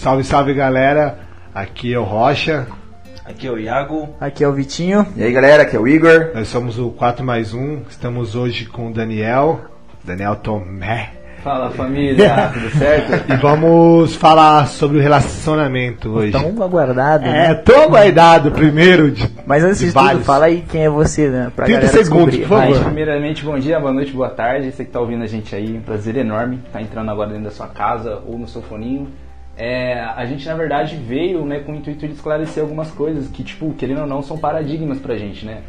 Salve, salve galera. Aqui é o Rocha. Aqui é o Iago. Aqui é o Vitinho. E aí galera, aqui é o Igor. Nós somos o 4 mais 1. Estamos hoje com o Daniel. Daniel Tomé. Fala família, tudo certo? E vamos falar sobre o relacionamento hoje. Tão aguardado. É, né? tão aguardado primeiro de. Mas antes de, de tudo, vários. fala aí quem é você, né? Pra 30 galera segundos, descobrir. por favor. Mas, primeiramente, bom dia, boa noite, boa tarde. Você que tá ouvindo a gente aí, um prazer enorme estar entrando agora dentro da sua casa ou no seu foninho. É, a gente, na verdade, veio né, com o intuito de esclarecer algumas coisas que, tipo, querendo ou não, são paradigmas pra gente, né?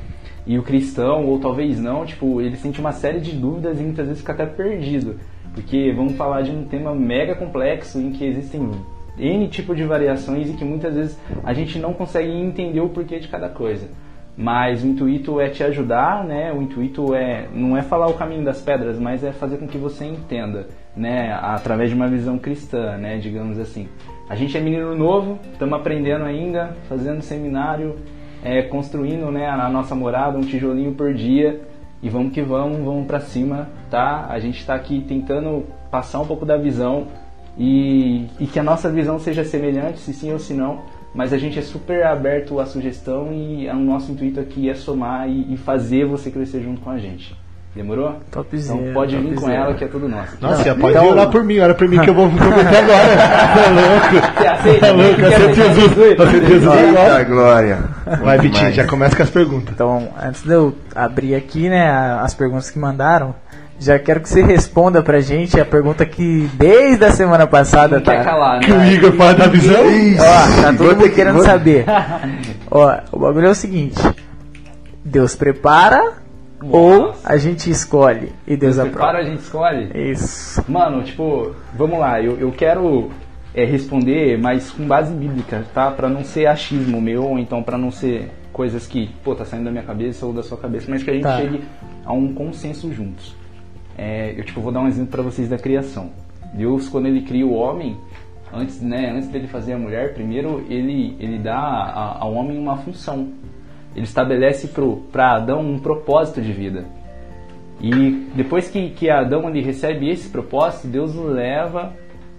E o cristão, ou talvez não, tipo, ele sente uma série de dúvidas e muitas vezes fica até perdido. Porque vamos falar de um tema mega complexo em que existem N tipo de variações e que muitas vezes a gente não consegue entender o porquê de cada coisa. Mas o intuito é te ajudar, né? O intuito é não é falar o caminho das pedras, mas é fazer com que você entenda, né? Através de uma visão cristã, né? Digamos assim. A gente é menino novo, estamos aprendendo ainda, fazendo seminário, é, construindo, né? A nossa morada, um tijolinho por dia. E vamos que vamos, vamos pra cima, tá? A gente tá aqui tentando passar um pouco da visão e, e que a nossa visão seja semelhante, se sim ou se não, mas a gente é super aberto à sugestão e o nosso intuito aqui é somar e, e fazer você crescer junto com a gente. Demorou? Topzera, Então pode vir com ela que é tudo nosso. Nossa, Não, pode então- orar por mim, ora por mim que eu vou prometer agora. Tá louco? Você aceita? Tá louco? Aceita Jesus. Aceita Jesus Eita agora. glória. Vai, Vitinho, já começa com as perguntas. Então, antes de eu abrir aqui, né, as perguntas que mandaram, já quero que você responda pra gente a pergunta que desde a semana passada tá. quer calar, né? Que o Igor fala da visão. Ó, tá todo mundo que- querendo saber. Ó, o bagulho é o seguinte: Deus prepara ou a gente escolhe e Deus Você aprova? para, a gente escolhe. Isso. Mano, tipo, vamos lá, eu, eu quero é, responder, mas com base bíblica, tá? Pra não ser achismo meu, ou então pra não ser coisas que, pô, tá saindo da minha cabeça ou da sua cabeça, mas que a gente Tá. chegue a um consenso juntos. É, eu, tipo, vou dar um exemplo pra vocês da criação. Deus, quando ele cria o homem, antes, né, antes dele fazer a mulher, primeiro ele, ele dá a- ao homem uma função. Ele estabelece para Adão um propósito de vida. E depois que, que Adão ele recebe esse propósito, Deus o leva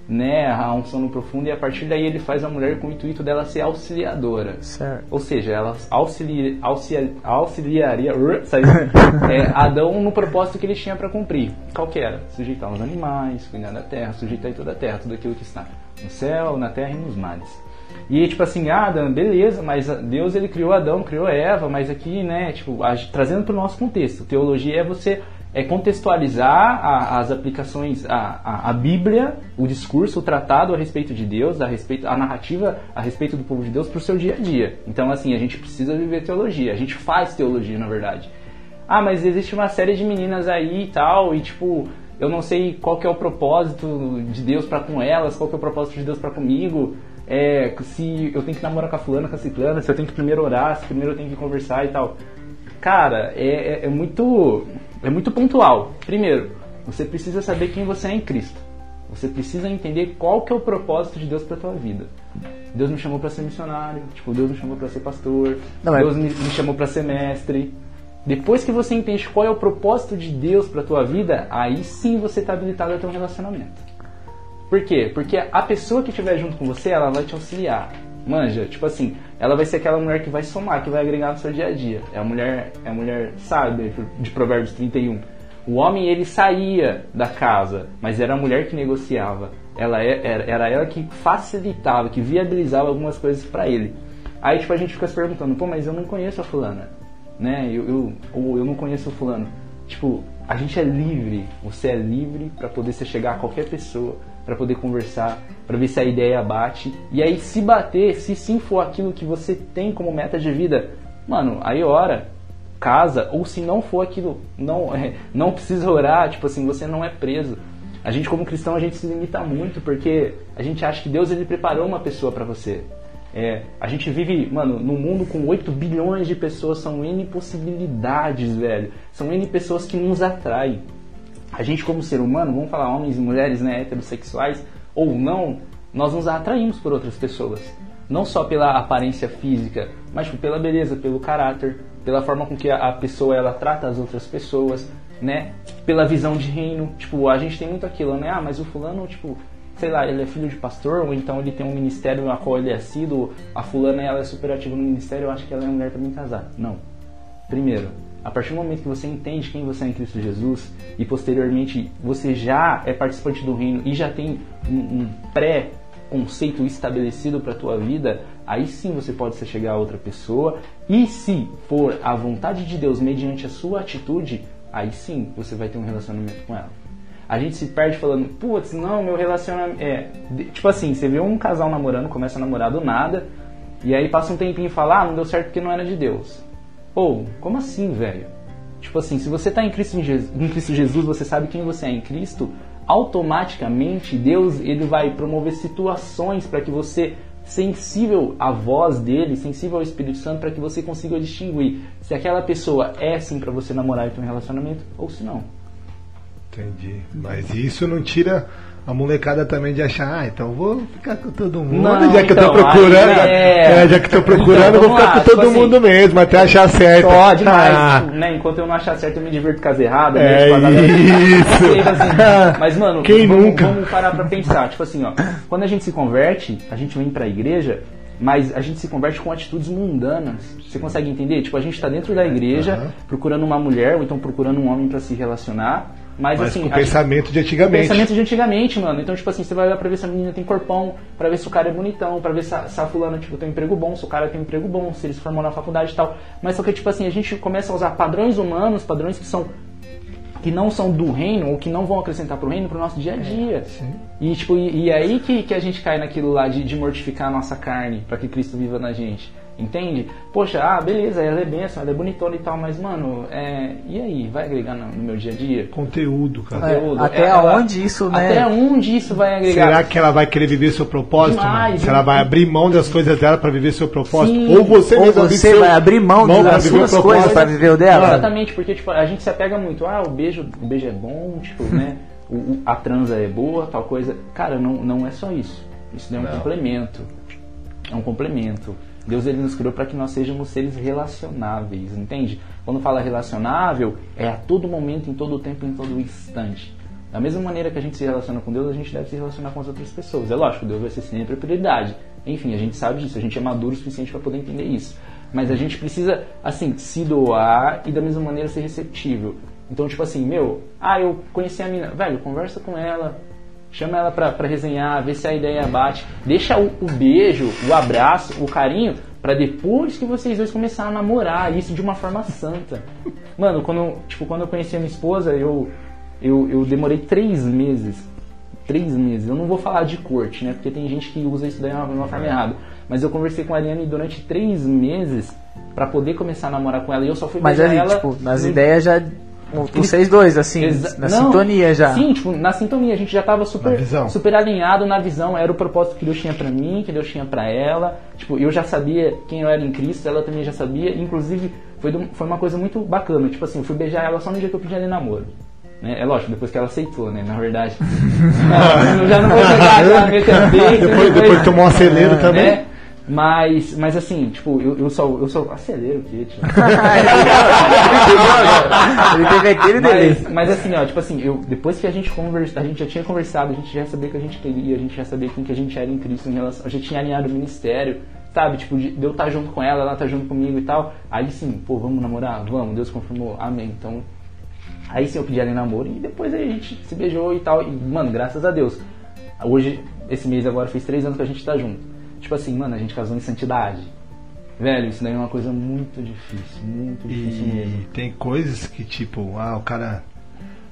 né, a um sono profundo e a partir daí ele faz a mulher com o intuito dela ser auxiliadora. Certo. Ou seja, ela auxilia, auxilia, auxiliaria é, Adão no propósito que ele tinha para cumprir. Qual que era? Sujeitar os animais, cuidar da terra, sujeitar toda a terra, tudo aquilo que está no céu, na terra e nos mares. E tipo assim, ah, Adão, beleza, mas Deus ele criou Adão, criou Eva, mas aqui, né, tipo, a- trazendo para o nosso contexto. Teologia é você é contextualizar a- as aplicações, a, a, a Bíblia, o discurso, o tratado a respeito de Deus, a, respeito, a narrativa a respeito do povo de Deus para o seu dia a dia. Então, assim, a gente precisa viver teologia, a gente faz teologia, na verdade. Ah, mas existe uma série de meninas aí e tal, e tipo, eu não sei qual que é o propósito de Deus para com elas, qual que é o propósito de Deus para comigo. É, se eu tenho que namorar com a fulana, com a ciclana, se eu tenho que primeiro orar, se primeiro eu tenho que conversar e tal. Cara, é, é- é muito é muito pontual. Primeiro, você precisa saber quem você é em Cristo. Você precisa entender qual que é o propósito de Deus para tua vida. Deus me chamou para ser missionário, tipo, Deus me chamou para ser pastor, Não, é- Deus me, me chamou para ser mestre. Depois que você entende qual é o propósito de Deus para tua vida, aí sim você está habilitado a ter um relacionamento. Por quê? Porque a pessoa que estiver junto com você, ela vai te auxiliar. Manja, tipo assim, ela vai ser aquela mulher que vai somar, que vai agregar no seu dia a dia. É a mulher, é a mulher sábia de Provérbios 31. O homem ele saía da casa, mas era a mulher que negociava. Ela é- era, era ela que facilitava, que viabilizava algumas coisas pra ele. Aí tipo a gente fica se perguntando, pô, mas eu não conheço a fulana, né? Eu, eu ou eu não conheço o fulano. Tipo, a gente é livre, você é livre pra poder se chegar a qualquer pessoa, pra poder conversar, pra ver se a ideia bate. E aí se bater, se sim for aquilo que você tem como meta de vida, mano, aí ora, casa, ou se não for aquilo, não, é, não precisa orar, tipo assim, você não é preso. A gente como cristão, a gente se limita muito porque a gente acha que Deus ele preparou uma pessoa pra você. É, a gente vive, mano, num mundo com 8 bilhões de pessoas, são N possibilidades, velho. São N pessoas que nos atraem. A gente como ser humano, vamos falar homens e mulheres, né, heterossexuais ou não, nós nos atraímos por outras pessoas. Não só pela aparência física, mas pela beleza, pelo caráter, pela forma com que a, pessoa ela trata as outras pessoas, né? Pela visão de reino. Tipo, a gente tem muito aquilo, né? Ah, mas o fulano, tipo, sei lá, ele é filho de pastor, ou então ele tem um ministério a qual ele é assíduo, a fulana ela é super ativa no ministério, eu acho que ela é mulher pra mim casar. Não. Primeiro, a partir do momento que você entende quem você é em Cristo Jesus e posteriormente você já é participante do reino e já tem um, um pré-conceito estabelecido para a tua vida, aí sim você pode se chegar a outra pessoa e se for a vontade de Deus mediante a sua atitude, aí sim você vai ter um relacionamento com ela. A gente se perde falando, putz, não, meu relacionamento. É, tipo assim, você vê um casal namorando, começa a namorar do nada, e aí passa um tempinho e fala, ah, não deu certo porque não era de Deus. Ou, como assim, velho? Tipo assim, se você está em Cristo, em, Cristo Jesus, você sabe quem você é em Cristo, automaticamente Deus ele vai promover situações para que você, sensível à voz dele, sensível ao Espírito Santo, para que você consiga distinguir se aquela pessoa é sim para você namorar e ter um relacionamento ou se não. Entendi. Mas isso não tira a molecada também de achar, ah, então vou ficar com todo mundo, Não, já que eu então, tô procurando. aí é- é, já que eu tô procurando, Então, vou ficar lá, com tipo todo assim, mundo mesmo, até achar certo. Demais, Ah, né? Enquanto eu não achar certo, eu me divirto com as erradas. É? Tipo, galera- isso. Tipo assim, Mas, mano, Quem vamos, nunca? vamos parar pra pensar. Tipo assim, ó. Quando a gente se converte, a gente vem pra igreja, mas a gente se converte com atitudes mundanas. Você consegue entender? Tipo, a gente tá dentro da igreja, Aham. procurando uma mulher, ou então procurando um homem pra se relacionar. Mas, mas assim, com o gente- pensamento de o antigamente. pensamento de antigamente, mano. Então, tipo assim, você vai olhar pra ver se a menina tem corpão, pra ver se o cara é bonitão, pra ver se a, se a fulana, tipo, tem um emprego bom, se o cara tem um emprego bom, se eles formam na faculdade e tal. Mas só que, tipo assim, a gente começa a usar padrões humanos, padrões que são que não são do reino ou que não vão acrescentar pro reino pro nosso dia a dia. E tipo, e, e é aí que, que a gente cai naquilo lá de, de mortificar a nossa carne para que Cristo viva na gente. Entende? Poxa, ah, beleza, ela é benção, ela é bonitona e tal, mas mano, é, e aí? Vai agregar no, no meu dia a dia? Conteúdo, cara. É, Conteúdo? até Ela- onde isso, né? Até onde isso vai agregar? Será que ela vai querer viver seu propósito? Demais? Se ela vai abrir mão das coisas dela pra viver seu propósito? Sim. Ou você Ou você seu- vai abrir mão pra das suas propósito? coisas pra viver o dela? Exatamente, porque tipo, a gente se apega muito, ah, o beijo, o beijo é bom, tipo, né? O, a transa é boa, tal coisa. Cara, não, não é só isso. Isso é um Não. complemento. É um complemento. Deus ele nos criou para que nós sejamos seres relacionáveis, entende? Quando fala relacionável, é a todo momento, em todo tempo, em todo instante. Da mesma maneira que a gente se relaciona com Deus, a gente deve se relacionar com as outras pessoas. É lógico, Deus vai ser sempre a prioridade. Enfim, a gente sabe disso, a gente é maduro o suficiente para poder entender isso. Mas a gente precisa, assim, se doar e da mesma maneira ser receptível. Então, tipo assim, meu, ah, eu conheci a mina, velho, conversa com ela, chama ela pra, pra resenhar, vê se a ideia bate, deixa o, o beijo, o abraço, o carinho, pra depois que vocês dois começarem a namorar, isso de uma forma santa. Mano, quando, tipo, quando eu conheci a minha esposa, eu, eu, eu demorei três meses. Três meses. Eu não vou falar de corte, né? Porque tem gente que usa isso daí de uma, forma errada. Mas eu conversei com a Ariane durante três meses pra poder começar a namorar com ela. E eu só fui Mas beijar ali, ela tipo, nas no- ideias já. Vocês dois, assim, Exa- na Não, sintonia já. Sim, tipo, na sintonia. A gente já tava Na super, super alinhado na visão. Era o propósito que Deus tinha pra mim, que Deus tinha pra ela. Tipo, eu já sabia quem eu era em Cristo, ela também já sabia. Inclusive, foi, do- foi uma coisa muito bacana. Tipo assim, eu fui beijar ela só no dia que eu pedi ela em namoro. Né? É lógico, depois que ela aceitou, né? Na verdade. não, eu já não vou chegar já metendo beijo. Depois, depois tomou um acelero também. né? Mas, mas assim, tipo, eu, eu só, eu só acelero o quê, tio? Ele teve aquele delay. Mas, mas assim, ó, tipo assim, eu, depois que a gente conversa, a gente já tinha conversado, a gente já sabia o que a gente queria, a gente já sabia quem que a gente era em Cristo em relação, a gente tinha alinhado o ministério, sabe? Tipo, de, de eu estar junto com ela, ela estar junto comigo e tal. Aí sim, pô, vamos namorar? Vamos, Deus confirmou, amém. Então, aí sim eu pedi ela em namoro e depois aí a gente se beijou e tal. E, mano, graças a Deus. Hoje, esse mês agora, fez três anos que a gente tá junto. Tipo assim, mano, a gente casou em santidade. Velho, isso daí é uma coisa muito difícil, muito difícil mesmo. E tem coisas que, tipo, ah, o cara.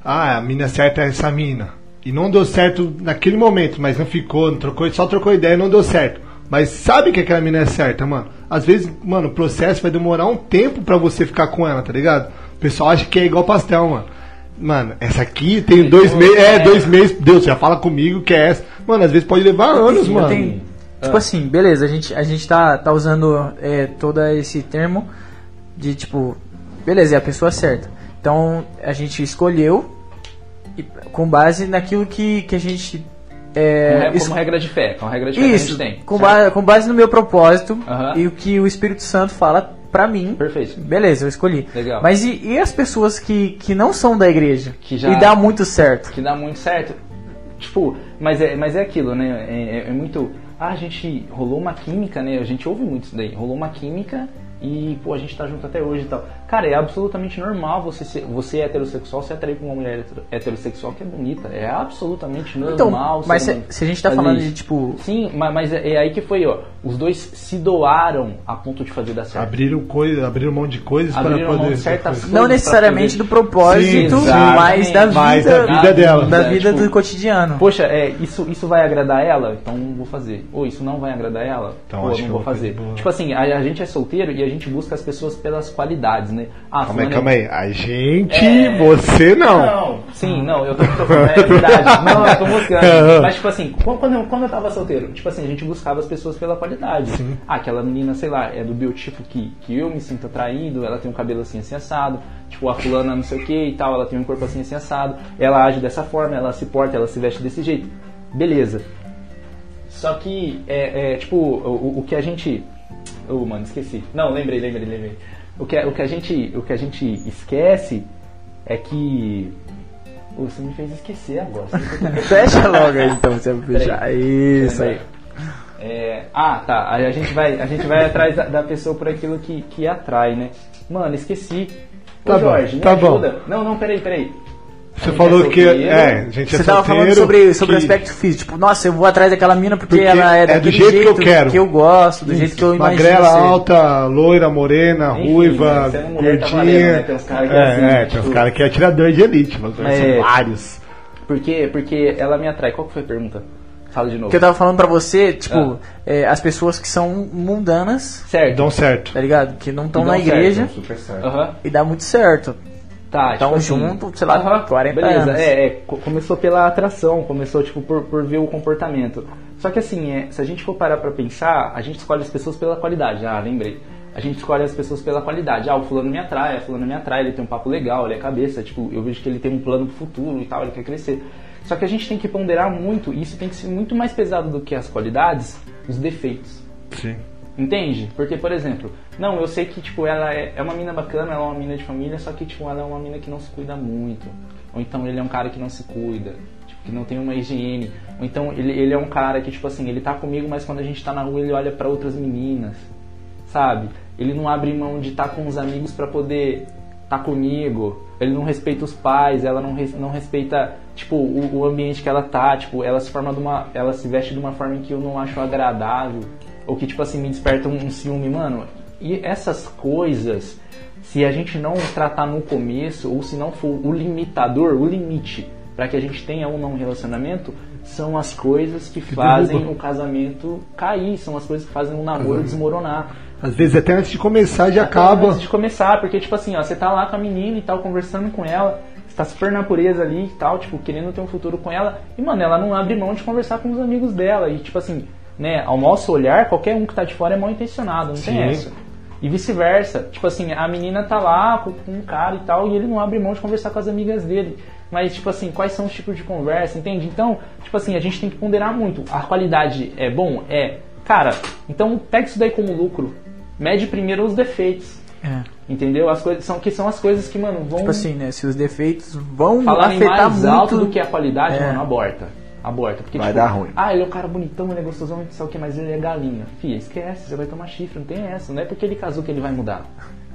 Ah, a mina certa é essa mina. E não deu certo naquele momento, mas não ficou, não trocou, só trocou ideia e não deu certo. Mas sabe que aquela mina é certa, mano? Às vezes, mano, o processo vai demorar um tempo pra você ficar com ela, tá ligado? O pessoal acha que é igual pastel, mano. Mano, essa aqui tem dois meses. É, dois meses. Deus, já fala comigo que é essa. Mano, às vezes pode levar anos, Sim, mano. tem- Ah. Tipo assim, beleza, a gente, a gente tá, tá usando é, todo esse termo de tipo, beleza, é a pessoa certa. Então a gente escolheu e, com base naquilo que, que a gente. É, como regra de fé, como regra de fé isso, que a gente tem. com, ba com base no meu propósito Aham. e o que o Espírito Santo fala pra mim. Perfeito. Beleza, eu escolhi. Legal. Mas e, e as pessoas que, que não são da igreja Que já- e dá muito certo? Que dá muito certo. Tipo, mas é, mas é aquilo, né? É, é- é muito. Ah, a gente rolou uma química, né? A gente ouve muito isso daí. Rolou uma química e, pô, a gente tá junto até hoje e tal. Cara, é absolutamente normal você ser, você é heterossexual, se atrair pra uma mulher hetero- heterossexual que é bonita. É absolutamente normal. Então, ser mas se, se a gente tá falando isso. de tipo. Sim, mas, mas é, é aí que foi, ó. Os dois se doaram a ponto de fazer dar certo. Abriram, coisa, abriram mão de coisas Abriram para mão poder. de certas coisa. Não coisas necessariamente do propósito, Sim, mas da vida, Mas da vida dela. da É, vida tipo, do cotidiano. Poxa, é, isso, isso vai agradar ela? Então vou fazer. Ou isso não vai agradar ela? Então Pô, acho não que vou fazer. fazer boa. Tipo assim, a, a gente é solteiro e a gente busca as pessoas pelas qualidades, né? Ah, Calma aí, fulano é- calma aí. A gente, É. você não. Não, sim, não, eu tô, tô falando, é verdade. Não, eu tô mostrando. Mas, tipo assim, qu- quando eu, quando eu tava solteiro, tipo assim, a gente buscava as pessoas pela qualidade. Ah, aquela menina, sei lá, é do biotipo que, que eu me sinto atraído, ela tem um cabelo assim, assim, assado. Tipo, a fulana não sei o que e tal, ela tem um corpo assim, assim, assado. Ela age dessa forma, ela se porta, ela se veste desse jeito. Beleza. Só que, é, é, tipo, o- o que a gente... Oh, mano, esqueci. Não, lembrei, lembrei, lembrei. O que, o que, a, gente, o que a gente esquece é que... Ô, você me fez esquecer agora. Fecha logo aí então, você vai fechar. Isso aí. É, ah, tá. Aí a gente vai, a gente vai atrás da, da pessoa por aquilo que, que atrai, né? Mano, esqueci. Ô, Tá bom, Jorge, me tá bom. ajuda. Não, não, peraí, peraí. Você falou é que. É, a gente é Você tava falando sobre, sobre o que- aspecto físico. Tipo, nossa, eu vou atrás daquela mina porque, Porque ela é é do daquele jeito que eu quero. que eu gosto, do jeito que eu imagino. Magrela ser. alta, loira, morena, Enfim, ruiva, né, é mulher gordinha. cavaleiro, né? Tem uns caras que é assim, tipo- uns caras que é atirador de elite. É. São vários. Por quê? Porque ela me atrai. Qual que foi a pergunta? Fala de novo. Que eu tava falando pra você, tipo, Ah. é, as pessoas que são mundanas, Certo. Dão certo. tá ligado? Que não estão na dão certo, igreja Super certo. Aham. e dá muito certo. Tá, Tamo tipo assim, junto, sei lá, aham, 40 beleza. anos. É, é, co- começou pela atração, começou tipo por, por ver o comportamento. Só que assim, é, se a gente for parar pra pensar, a gente escolhe as pessoas pela qualidade. Ah, lembrei. A gente escolhe as pessoas pela qualidade. Ah, o fulano me atrai, a fulano me atrai, ele tem um papo legal, ele é cabeça, tipo, eu vejo que ele tem um plano pro futuro e tal, ele quer crescer. Só que a gente tem que ponderar muito, e isso tem que ser muito mais pesado do que as qualidades, os defeitos. Sim. Entende? Porque, por exemplo, não, eu sei que, tipo, ela é, é uma mina bacana, ela é uma mina de família, só que, tipo, ela é uma mina que não se cuida muito. Ou então ele é um cara que não se cuida, tipo, que não tem uma higiene. Ou então ele, ele é um cara que, tipo assim, ele tá comigo, mas quando a gente tá na rua ele olha pra outras meninas, sabe? Ele não abre mão de estar com os amigos pra poder tá comigo. Ele não respeita os pais, ela não, res- não respeita, tipo, o, o ambiente que ela tá, tipo, ela se forma de uma, ela se veste de uma forma que eu não acho agradável, ou que tipo assim me desperta um, um ciúme, mano. E essas coisas, se a gente não tratar no começo, ou se não for o limitador, o limite para que a gente tenha ou não um relacionamento, são as coisas que fazem derruba. o casamento cair, são as coisas que fazem o namoro desmoronar. Às vezes até antes de começar já Até acaba. Antes de começar, porque, tipo assim, ó, você tá lá com a menina e tal, conversando com ela, você tá super na pureza ali e tal, tipo, querendo ter um futuro com ela, e, mano, ela não abre mão de conversar com os amigos dela, e, tipo assim, né, ao nosso olhar, qualquer um que tá de fora é mal intencionado, não Sim. tem essa. E vice-versa, tipo assim, a menina tá lá com, um cara e tal, e ele não abre mão de conversar com as amigas dele. Mas, tipo assim, quais são os tipos de conversa, entende? Então, tipo assim, a gente tem que ponderar muito. A qualidade é bom? É. Cara, então pega isso daí como lucro. Mede primeiro os defeitos. É. Entendeu? As coisas são que são as coisas que, mano, vão Tipo assim, né? Se os defeitos vão falarem afetar mais muito. alto do que a qualidade, É. mano, aborta. Aborta. Porque, Vai tipo, dar ruim. Ah, ele é um cara bonitão, ele é gostosão, não sei o que, mas ele é galinha. Fia, esquece, você vai tomar chifre, não tem essa. Não é porque ele casou que ele vai mudar.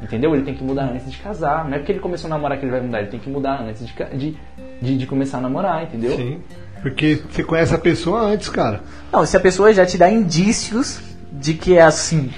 Entendeu? Ele tem que mudar antes de casar. Não é porque ele começou a namorar que ele vai mudar, ele tem que mudar antes de, de, de, de começar a namorar, entendeu? Sim. Porque você conhece a pessoa antes, cara. Não, se a pessoa já te dá indícios de que é assim,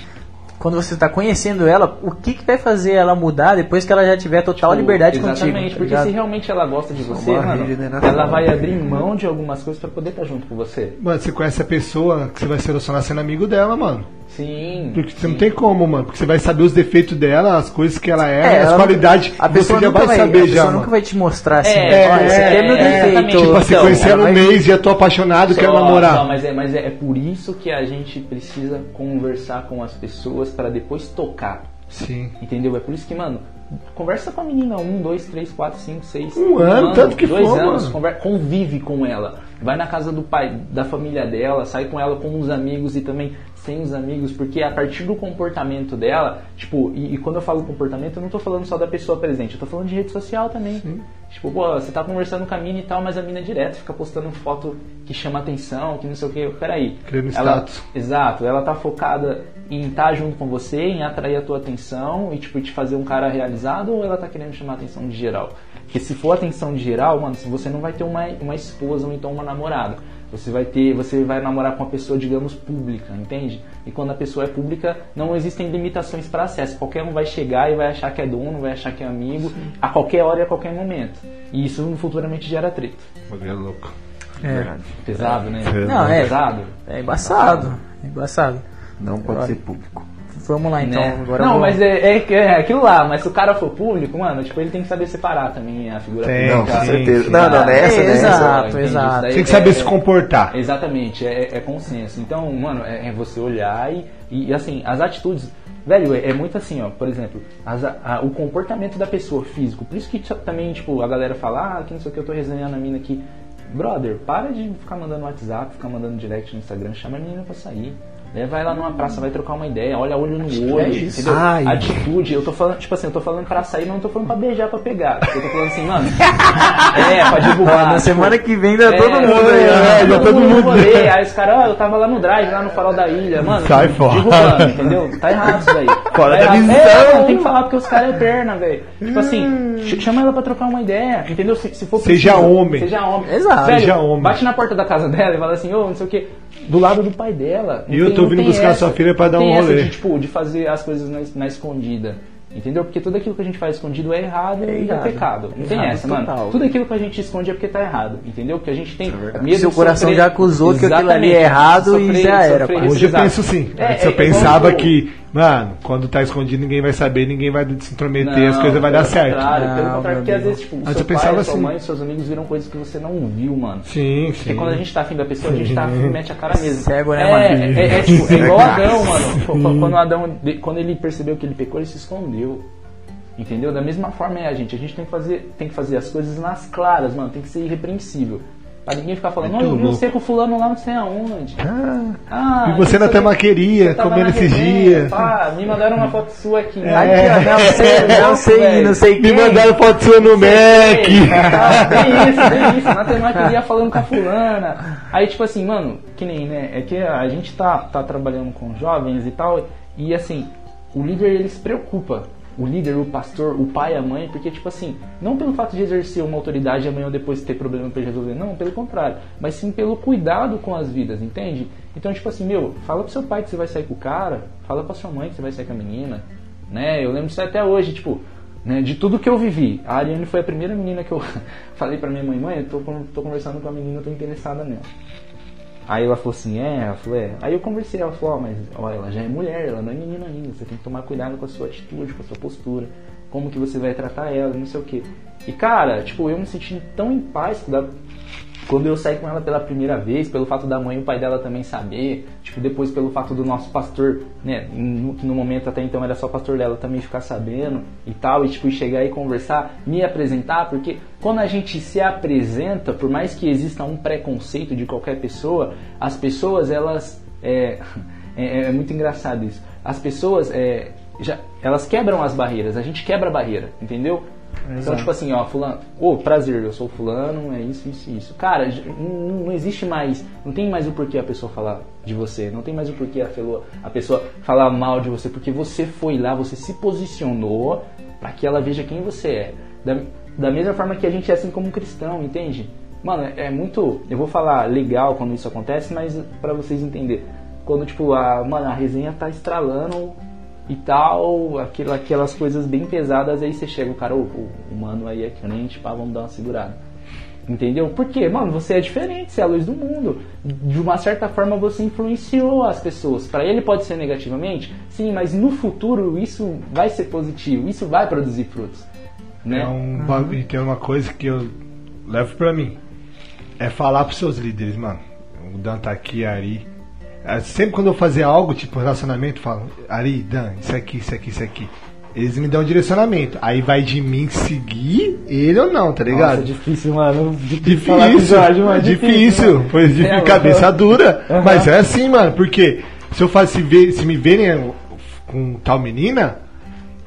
quando você tá conhecendo ela, o que, que vai fazer ela mudar depois que ela já tiver total Tipo, liberdade Exatamente, contigo? tá porque ligado? se realmente ela gosta de você, mano, regeneração. ela vai abrir mão de algumas coisas pra poder estar junto com você. Mano, você conhece a pessoa que você vai se relacionar sendo amigo dela, mano. Sim. Porque você não sim. tem como, mano. Porque você vai saber os defeitos dela, as coisas que ela é, É, as qualidades. A que pessoa você já nunca vai vai, a saber pessoa já, nunca mano. vai te mostrar assim, É, esse aqui é meu é, defeito. Tipo assim, Então, conhecer ela ela um vai- mês e eu tô apaixonado, quero Só- namorar. Não, mas, é, mas é, é por isso que a gente precisa conversar com as pessoas para depois tocar. Sim. Entendeu? É por isso que, mano, conversa com a menina um, dois, três, quatro, cinco, seis. Um ano, tanto que dois for, anos, conver- convive com ela. Vai na casa do pai, da família dela, sai com ela com os amigos e também sem os amigos, porque a partir do comportamento dela, tipo, e, e quando eu falo comportamento, eu não tô falando só da pessoa presente, eu tô falando de rede social também. Tipo, pô, você tá conversando com a mina e tal, mas a mina é direto fica postando foto que chama atenção, que não sei o que. Peraí. Criando ela, status. Exato, ela tá focada em estar junto com você, em atrair a tua atenção e, tipo, te fazer um cara realizado ou ela tá querendo chamar a atenção de geral? Porque se for atenção de geral, mano, você não vai ter uma, uma esposa ou então uma namorada. Você vai ter, você vai namorar com uma pessoa, digamos, pública, entende? E quando a pessoa é pública, não existem limitações para acesso. Qualquer um vai chegar e vai achar que é dono, vai achar que é amigo, a qualquer hora e a qualquer momento. E isso futuramente gera treta. Bagulho é louco. É. Pesado, né? Não, é. Pesado. É embaçado. É embaçado. Não pode ser público. Vamos lá então. Né? Agora não, vou- mas é, é, é aquilo lá, mas se o cara for público, mano, tipo, ele tem que saber separar também a figura Tem, Não, pública. com sim, certeza. sim. Não, não, nessa, É, nessa. exato, Entende? exato. Daí Tem que saber é- se comportar. Exatamente, é, é consenso. Então, mano, é, é você olhar e, e, assim, as atitudes. Velho, é, é muito assim, ó, por exemplo, as- a- o comportamento da pessoa físico. Por isso que também, tipo, a galera fala, ah, que não sei o que, eu tô resenhando a mina aqui. Brother, para de ficar mandando WhatsApp, ficar mandando direct no Instagram, chama a menina pra sair. Leva ela numa praça, vai trocar uma ideia, olha olho no olho, isso. entendeu? Ai. Atitude, eu tô falando, tipo assim, eu tô falando pra sair, mas não tô falando pra beijar, pra pegar. Eu tô falando assim, mano. é, pra divulgar. Ah, na tipo, semana que vem dá é, todo mundo aí. é, né? já todo mundo- rolê, Aí os caras, ó, eu tava lá no drive, lá no farol da ilha, mano. Sai fora. Divulgando, entendeu? Tá errado isso daí. Fora da errado. visão. É, tem que falar porque os caras é perna, velho. Tipo assim, ch- chama ela pra trocar uma ideia, entendeu? Se, se for Seja preciso, homem. Seja homem. Exato. Velho, Seja homem. Bate na porta da casa dela e fala assim, ô, não sei o que. Do lado do pai dela. E eu tô vindo buscar essa. sua filha pra dar um essa rolê. De, tipo, de fazer as coisas na, na escondida. Entendeu? Porque tudo aquilo que a gente faz escondido é errado e é pecado. Não tem essa, total. mano. Tudo aquilo que a gente esconde é porque tá errado. Entendeu? Porque a gente tem medo Seu coração sofrer- já acusou que aquilo ali é Exatamente. errado e já era, sofrer. Hoje eu penso sim. É, eu é, é pensava que, mano, quando tá escondido ninguém vai saber, ninguém vai se intrometer, as Não, coisas vai dar certo. Contrário, Não, pelo contrário, porque às vezes, tipo, Antes seu eu pensava pai, sua assim. mãe, seus amigos viram coisas que você não viu, mano. Sim, Porque sim. quando a gente tá afim da pessoa, a gente tá afim, mete a cara mesmo. Cego, né, é, mano? É, é, é, tipo, é igual Adão, mano. Qu- Quando Adão, quando ele percebeu que ele pecou, ele se escondeu. Entendeu? Da mesma forma é a gente. A gente tem que fazer, tem que fazer as coisas nas claras, mano. Tem que ser irrepreensível. Pra ninguém ficar falando, não, eu vi louco. você com o fulano lá não sei aonde. Ah, Ah, E você na sei tava comendo esses dias. Pá, me mandaram uma foto sua aqui. né? Aqui, ó, não sei, não sei, não sei me quem. mandaram foto sua no Mac. Tá, Tem isso, tem isso. Na temática falando com a fulana. Aí, tipo assim, mano, que nem, né? É que a gente tá, tá trabalhando com jovens e tal. E assim, o líder ele se preocupa. O líder, o pastor, o pai, a mãe, porque, tipo assim, não pelo fato de exercer uma autoridade amanhã ou depois ter problema ele resolver, não, pelo contrário, mas sim pelo cuidado com as vidas, entende? Então, tipo assim, meu, fala pro seu pai que você vai sair com o cara, fala pra sua mãe que você vai sair com a menina, né? Eu lembro disso até hoje, tipo, né, de tudo que eu vivi. A Ariane foi a primeira menina que eu falei pra minha mãe, mãe, eu tô, tô conversando com a menina, eu tô interessada nela. Aí ela falou assim, é, ela falou, é. Aí eu conversei, ela falou, ó, mas ó, ela já é mulher, ela não é menina ainda, você tem que tomar cuidado com a sua atitude, com a sua postura, como que você vai tratar ela, não sei o quê. E cara, tipo, eu me senti tão em paz da- quando eu saí com ela pela primeira vez, pelo fato da mãe e o pai dela também saber, tipo, depois pelo fato do nosso pastor, né, no, que no momento até então era só pastor dela também ficar sabendo e tal, e tipo, chegar e conversar, me apresentar, porque quando a gente se apresenta, por mais que exista um preconceito de qualquer pessoa, as pessoas, elas, é, é, é muito engraçado isso, as pessoas, é, já, elas quebram as barreiras, a gente quebra a barreira, entendeu? Então, Exato. tipo assim, ó, fulano, ô, prazer, eu sou fulano, é isso, isso, isso. Cara, não, não existe mais, não tem mais o porquê a pessoa falar de você, não tem mais o porquê a, a pessoa falar mal de você, porque você foi lá, você se posicionou para que ela veja quem você é. Da, da mesma forma que a gente é assim como um cristão, entende? Mano, é, é muito, eu vou falar legal quando isso acontece, mas para vocês entenderem. Quando, tipo, a, mano, a resenha tá estralando e tal, aquilo, aquelas coisas bem pesadas, aí você chega, o cara, o, o mano aí é crente, pá, vamos dar uma segurada. Entendeu? Porque, mano, você é diferente, você é a luz do mundo. De uma certa forma você influenciou as pessoas. Pra ele pode ser negativamente, sim, mas no futuro isso vai ser positivo, isso vai produzir frutos. Né? É um bagulho- tem uma coisa que eu levo pra mim. É falar pros seus líderes, mano. O Dan tá aqui, Ari. É, Sempre quando eu fazer algo, tipo relacionamento, falo, Ari, Dan, isso aqui, isso aqui, isso aqui. Eles me dão um direcionamento. Aí vai de mim seguir ele ou não, tá ligado? Nossa, difícil, mano. Difícil, falar com o Jorge, mano, difícil, mano. pois de É, cabeça mano. dura. Aham. Mas é assim, mano, porque se eu faço, se, ver, se me verem com tal menina,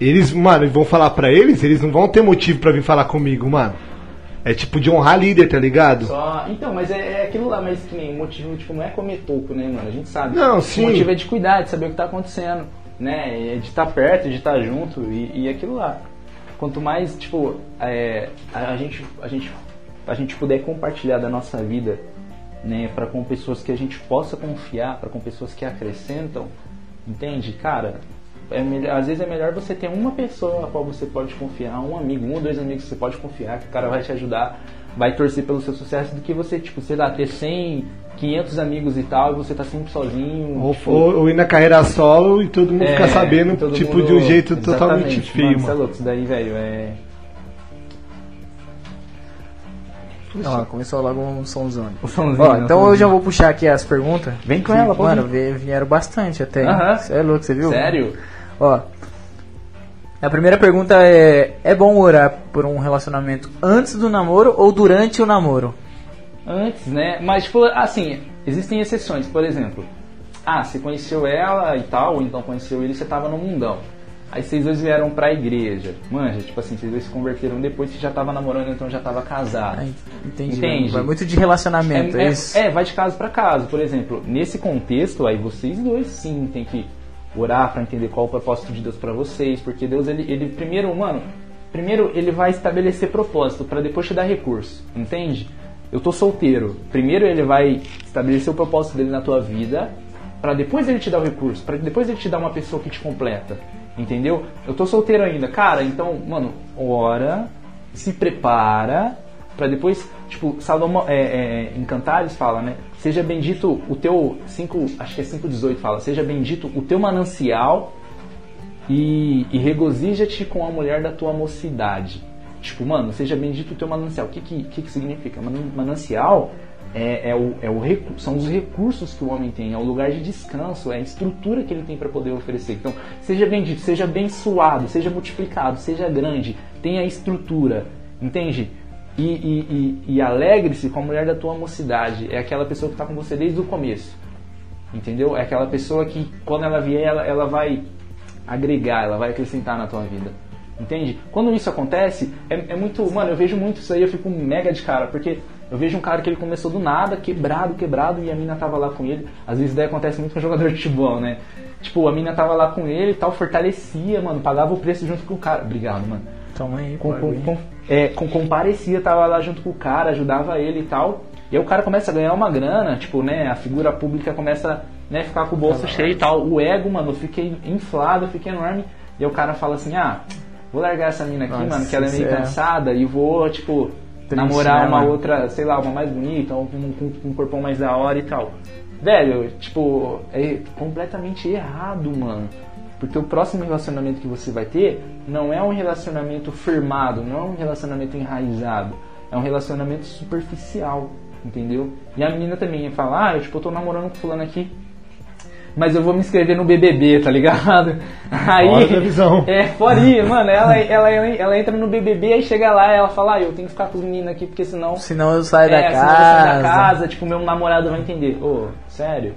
eles, mano, vão falar pra eles, eles não vão ter motivo pra vir falar comigo, mano. É tipo de honrar líder, tá ligado? Só... Então, mas é, é aquilo lá, mas que nem o motivo, tipo, não é comer toco, né, mano? A gente sabe. Não, sim. O motivo é de cuidar, de saber o que tá acontecendo, né? É de estar perto, de estar junto e, e aquilo lá. Quanto mais, tipo, é, a, a gente, a, gente, a gente puder compartilhar da nossa vida, né, para com pessoas que a gente possa confiar, para com pessoas que acrescentam, entende? Cara, é melhor, às vezes é melhor você ter uma pessoa a qual você pode confiar, um amigo, um ou dois amigos que você pode confiar, que o cara vai te ajudar, vai torcer pelo seu sucesso, do que você, tipo, sei lá, ter 100, 500 amigos e tal, e você tá sempre sozinho. Ou, tipo, ou- ou ir na carreira solo e todo mundo é, ficar sabendo, tipo, mundo- de um jeito totalmente Exatamente, feio, Mano, isso é louco, isso daí, velho, é... Ó, começou logo um somzão. O somzinho, Ó, né, então eu já vou puxar aqui as perguntas. Vem com ela, pode Mano, vieram bastante até. Aham. Você é louco, você viu? Sério? Ó. A primeira pergunta é: é bom orar por um relacionamento antes do namoro ou durante o namoro? Antes, né? Mas, tipo, assim, existem exceções. Por exemplo, ah, você conheceu ela e tal, ou então conheceu ele, você tava no mundão. Aí vocês dois vieram pra igreja. Manja, tipo assim, vocês dois se converteram depois que já tava namorando, então já tava casado. Ah, entendi. Entende? Vai muito de relacionamento, é, É, é- isso? é, vai de caso pra caso. Por exemplo, nesse contexto, aí vocês dois sim tem que orar pra entender qual o propósito de Deus pra vocês, porque Deus ele, ele primeiro, mano, primeiro ele vai estabelecer propósito pra depois te dar recurso, entende? Eu tô solteiro. Primeiro ele vai estabelecer o propósito dele na tua vida, pra depois ele te dar o recurso, pra depois ele te dar uma pessoa que te completa. Entendeu? Eu tô solteiro ainda. Cara, então, mano, ora, se prepara pra depois, tipo, Salomão, é, é, em Cantares fala, né? Seja bendito o teu, 5, acho que é 5,18 fala, seja bendito o teu manancial e, e regozija-te com a mulher da tua mocidade. Tipo, mano, seja bendito o teu manancial. O que que, que, que significa? Manan- Manancial é, é o, é o são os recursos que o homem tem, é o lugar de descanso, é a estrutura que ele tem para poder oferecer. Então, seja bendito, seja abençoado, seja multiplicado, seja grande, tenha estrutura, entende? E, e, e, e alegre-se com a mulher da tua mocidade. É aquela pessoa que está com você desde o começo. Entendeu? É aquela pessoa que quando ela vier, ela, ela vai agregar, ela vai acrescentar na tua vida. Entende? Quando isso acontece, é, é muito. Mano, eu vejo muito isso aí, eu fico mega de cara, porque eu vejo um cara que ele começou do nada, quebrado, quebrado, e a mina tava lá com ele. Às vezes daí acontece muito com jogador de futebol, né? Tipo, a mina tava lá com ele e tal, fortalecia, mano, pagava o preço junto com o cara. Obrigado, mano Toma aí, com, com, com- é, com- comparecia, tava lá junto com o cara, ajudava ele e tal. E aí o cara começa a ganhar uma grana, tipo, né? A figura pública começa né, ficar com o bolso cheio e tal. O ego, mano, fica inflado, fica enorme. E aí o cara fala assim, ah, vou largar essa mina aqui, Nossa, mano, que ela é meio é- cansada, e vou, tipo, Triste, namorar né, uma mano? outra, sei lá, uma mais bonita, com, com um corpão mais da hora e tal. Velho, tipo, é completamente errado, mano. Porque o próximo relacionamento que você vai ter não é um relacionamento firmado, não é um relacionamento enraizado. É um relacionamento superficial, entendeu? E a menina também fala, ah, eu, tipo, eu tô namorando com fulano aqui, mas eu vou me inscrever no BBB, tá ligado? Aí, Fora da visão. É, foria, mano, ela, ela, ela entra no BBB, aí chega lá e ela fala, ah, eu tenho que ficar com os meninos aqui, porque senão... Senão eu saio da é, senão eu casa. saio da casa, tipo, meu namorado vai entender. Ô, sério?